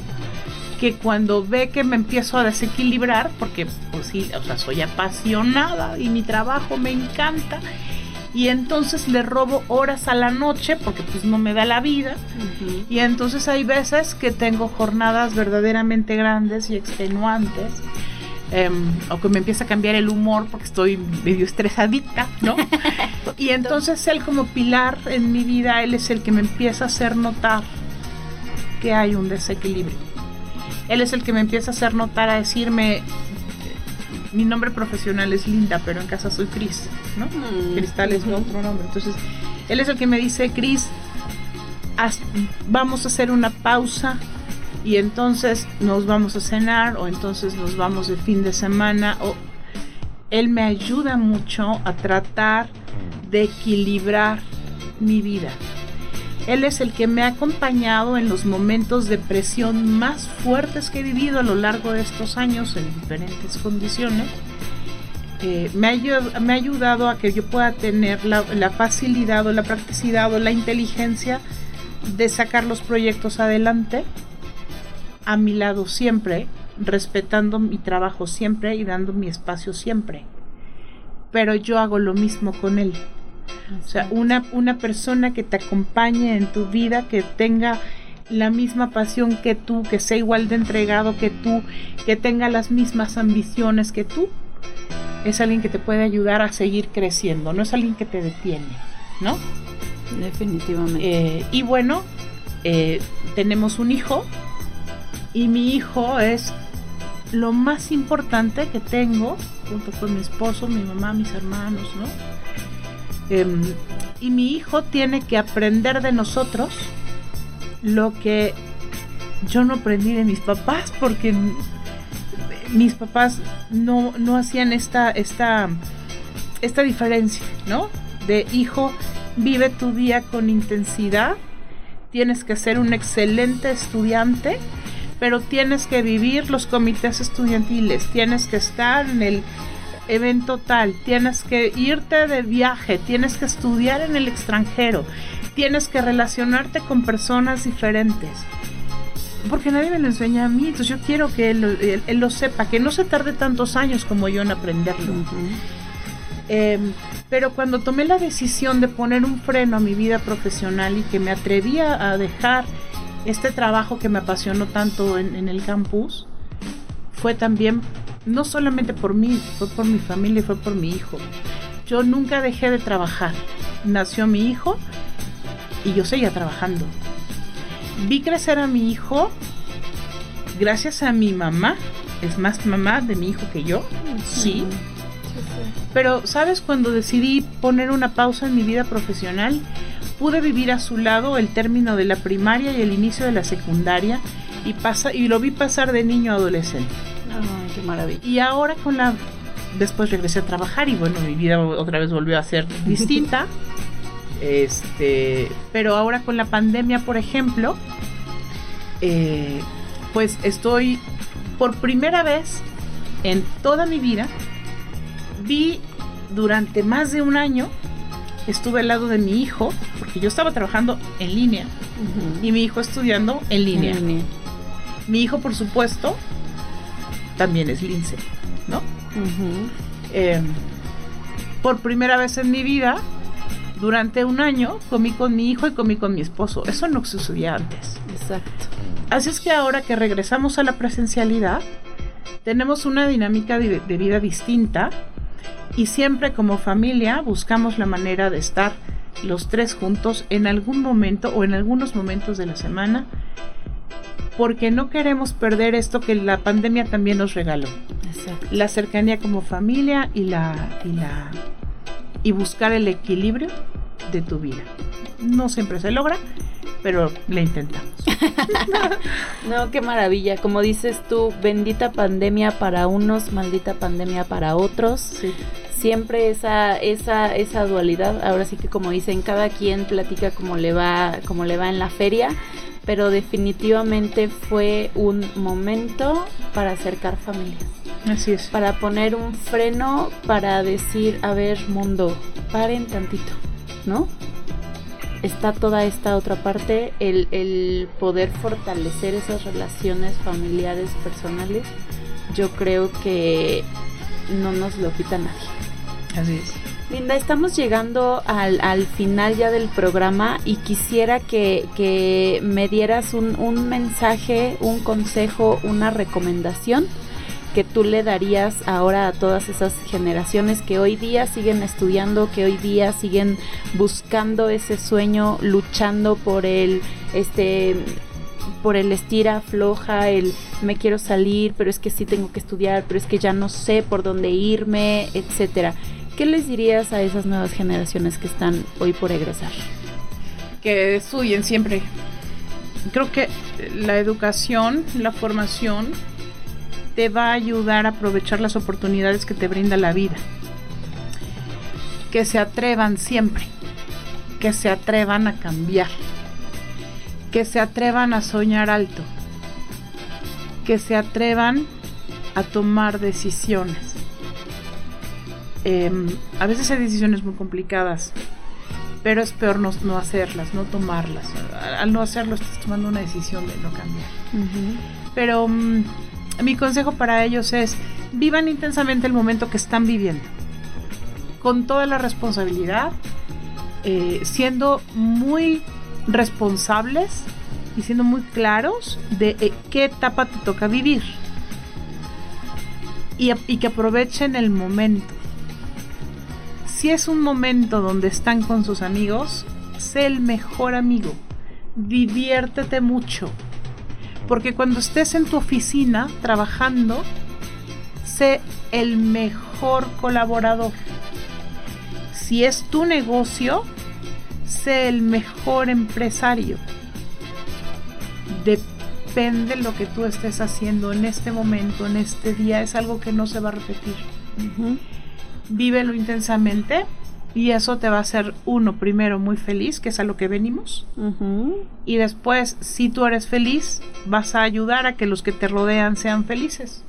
que cuando ve que me empiezo a desequilibrar, porque pues sí, o sea, soy apasionada y mi trabajo me encanta, y entonces le robo horas a la noche porque pues no me da la vida. Y entonces hay veces que tengo jornadas verdaderamente grandes y extenuantes. em, o que me empieza a cambiar el humor porque estoy medio estresadita, ¿no? y entonces él como pilar en mi vida, él es el que me empieza a hacer notar que hay un desequilibrio. Él es el que me empieza a hacer notar, a decirme, mi nombre profesional es Linda, pero en casa soy Cris, ¿no? Cristal es mi otro nombre. Entonces, él es el que me dice, Cris, vamos a hacer una pausa y entonces nos vamos a cenar o entonces nos vamos de fin de semana o él me ayuda mucho a tratar de equilibrar mi vida. Él es el que me ha acompañado en los momentos de presión más fuertes que he vivido a lo largo de estos años en diferentes condiciones. Eh, me, ha, ayudado a que yo pueda tener la, la facilidad o la practicidad o la inteligencia de sacar los proyectos adelante a mi lado siempre, respetando mi trabajo siempre y dando mi espacio siempre. Pero yo hago lo mismo con él. O sea, una, una persona que te acompañe en tu vida, que tenga la misma pasión que tú, que sea igual de entregado que tú, que tenga las mismas ambiciones que tú, es alguien que te puede ayudar a seguir creciendo, no es alguien que te detiene, ¿no? Definitivamente. Eh, y bueno, eh, tenemos un hijo y mi hijo es lo más importante que tengo, junto con mi esposo, mi mamá, mis hermanos, ¿no? Em, y mi hijo tiene que aprender de nosotros lo que yo no aprendí de mis papás, porque mis papás no, no hacían esta, esta, esta diferencia, ¿no? De hijo, vive tu día con intensidad, tienes que ser un excelente estudiante, pero tienes que vivir los comités estudiantiles, tienes que estar en el evento tal, tienes que irte de viaje, tienes que estudiar en el extranjero, tienes que relacionarte con personas diferentes. Porque nadie me lo enseña a mí, entonces yo quiero que él, lo- él- él lo sepa, que no se tarde tantos años como yo en aprenderlo. Eh, pero cuando tomé la decisión de poner un freno a mi vida profesional y que me atrevía a dejar este trabajo que me apasionó tanto en, en el campus, fue también, no solamente por mí, fue por mi familia y fue por mi hijo. Yo nunca dejé de trabajar. Nació mi hijo y yo seguía trabajando. Vi crecer a mi hijo gracias a mi mamá. Es más mamá de mi hijo que yo. Sí. Pero, ¿sabes? Cuando decidí poner una pausa en mi vida profesional, pude vivir a su lado el término de la primaria y el inicio de la secundaria y, pasa, y lo vi pasar de niño a adolescente. Ay, qué maravilla. Y ahora con la después regresé a trabajar y bueno, mi vida otra vez volvió a ser distinta. Este, pero ahora con la pandemia, por ejemplo, eh, pues estoy por primera vez en toda mi vida, vi durante más de un año, estuve al lado de mi hijo, porque yo estaba trabajando en línea y mi hijo estudiando en línea. En línea. Mi hijo, por supuesto, también es lince, ¿no? Eh, por primera vez en mi vida, durante un año, comí con mi hijo y comí con mi esposo. Eso no sucedía antes. Exacto. Así es que ahora que regresamos a la presencialidad, tenemos una dinámica de, de vida distinta y siempre como familia buscamos la manera de estar los tres juntos en algún momento o en algunos momentos de la semana porque no queremos perder esto que la pandemia también nos regaló. Exacto. La cercanía como familia y la y la y buscar el equilibrio de tu vida. No siempre se logra, pero le intentamos. No, qué maravilla. Como dices tú, bendita pandemia para unos, maldita pandemia para otros. Sí. Siempre esa, esa, esa dualidad. Ahora sí que como dicen, cada quien platica como le va, como le va en la feria. Pero definitivamente fue un momento para acercar familias. Así es. Para poner un freno, para decir, a ver, mundo, paren tantito, ¿no? está toda esta otra parte, el, el, poder fortalecer esas relaciones familiares, personales, yo creo que no nos lo quita nadie. Así es. Linda, estamos llegando al, al final ya del programa y quisiera que, que me dieras un, un mensaje, un consejo, una recomendación que tú le darías ahora a todas esas generaciones que hoy día siguen estudiando, que hoy día siguen buscando ese sueño, luchando por el este por el estira floja, el me quiero salir, pero es que sí tengo que estudiar, pero es que ya no sé por dónde irme, etcétera. ¿Qué les dirías a esas nuevas generaciones que están hoy por egresar? Que estudien siempre. Creo que la educación, la formación te va a ayudar a aprovechar las oportunidades que te brinda la vida. Que se atrevan siempre, que se atrevan a cambiar, que se atrevan a soñar alto, que se atrevan a tomar decisiones. Eh, a veces hay decisiones muy complicadas, pero es peor no, no hacerlas, no tomarlas. Al no hacerlo estás tomando una decisión de no cambiar. Uh -huh. Pero um, mi consejo para ellos es vivan intensamente el momento que están viviendo, con toda la responsabilidad, eh, siendo muy responsables y siendo muy claros de eh, qué etapa te toca vivir y, y que aprovechen el momento. Si es un momento donde están con sus amigos, sé el mejor amigo, diviértete mucho, porque cuando estés en tu oficina trabajando, sé el mejor colaborador. Si es tu negocio, sé el mejor empresario. Depende lo que tú estés haciendo en este momento, en este día, es algo que no se va a repetir. Vívelo intensamente y eso te va a hacer uno primero muy feliz, que es a lo que venimos. Uh -huh. Y después, si tú eres feliz, vas a ayudar a que los que te rodean sean felices.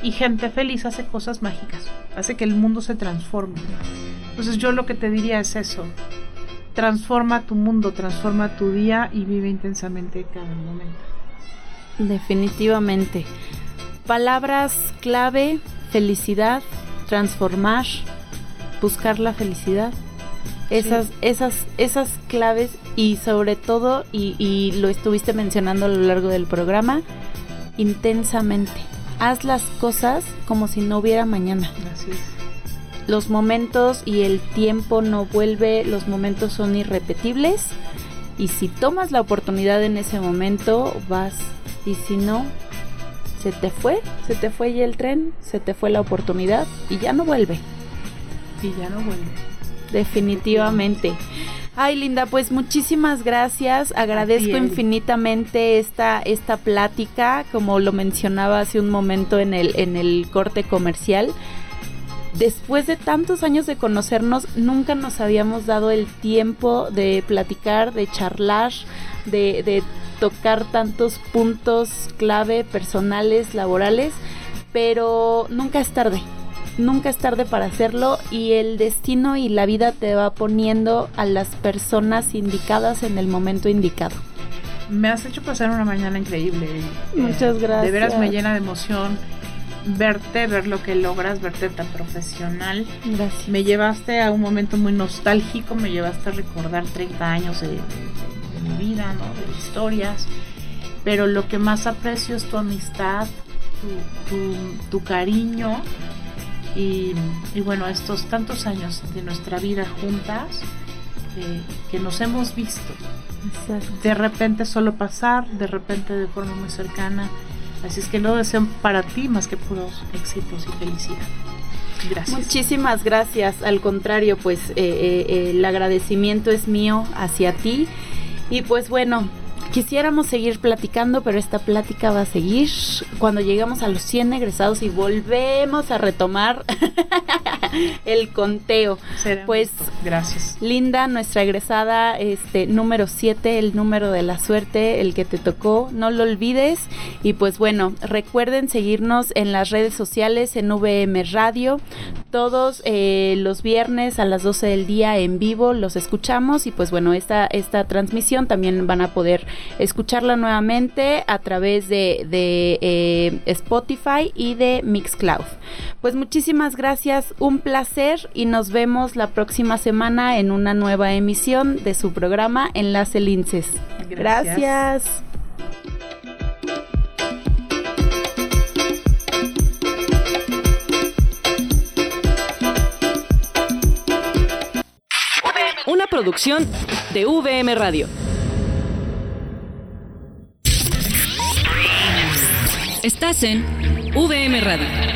Y gente feliz hace cosas mágicas, hace que el mundo se transforme. Entonces yo lo que te diría es eso. Transforma tu mundo, transforma tu día y vive intensamente cada momento. Definitivamente. Palabras clave, felicidad, transformar, buscar la felicidad. Esas, sí. esas, esas claves y sobre todo, y, y, lo estuviste mencionando a lo largo del programa, intensamente. Haz las cosas como si no hubiera mañana. Así es. Los momentos y el tiempo no vuelve, los momentos son irrepetibles. Y si tomas la oportunidad en ese momento, vas. Y si no, se te fue, se te fue ya el tren, se te fue la oportunidad y ya no vuelve y ya no vuelve. Definitivamente. Ay, Linda, pues muchísimas gracias. Agradezco infinitamente esta, esta plática, como lo mencionaba hace un momento en el, en el corte comercial. Después de tantos años de conocernos, nunca nos habíamos dado el tiempo de platicar, de charlar, de, de tocar tantos puntos clave personales, laborales, pero nunca es tarde nunca es tarde para hacerlo y el destino y la vida te va poniendo a las personas indicadas en el momento indicado. Me has hecho pasar una mañana increíble. Muchas gracias. De veras me llena de emoción verte, ver lo que logras, verte tan profesional. Gracias. Me llevaste a un momento muy nostálgico, me llevaste a recordar 30 años de, mi vida, ¿no? De historias. Pero lo que más aprecio es tu amistad, tu, tu cariño y, bueno, estos tantos años de nuestra vida juntas eh, que nos hemos visto. De repente solo pasar, de repente de forma muy cercana. Así es que no deseo para ti más que puros éxitos y felicidad. Gracias. Muchísimas gracias. Al contrario, pues eh, eh, el agradecimiento es mío hacia ti. Y pues bueno, Quisiéramos seguir platicando, pero esta plática va a seguir cuando llegamos a los 100 egresados y volvemos a retomar el conteo. pues gracias. Linda, nuestra egresada este número 7, el número de la suerte, el que te tocó, no lo olvides y pues bueno, recuerden seguirnos en las redes sociales en VM Radio. Todos eh, los viernes a las 12 del día en vivo los escuchamos y pues bueno, esta esta transmisión también van a poder escucharla nuevamente a través de, eh, Spotify y de Mixcloud. Pues muchísimas gracias, un placer y nos vemos la próxima semana en una nueva emisión de su programa Enlace Linces. gracias. Una producción de VM Radio. Estás en VM Radio.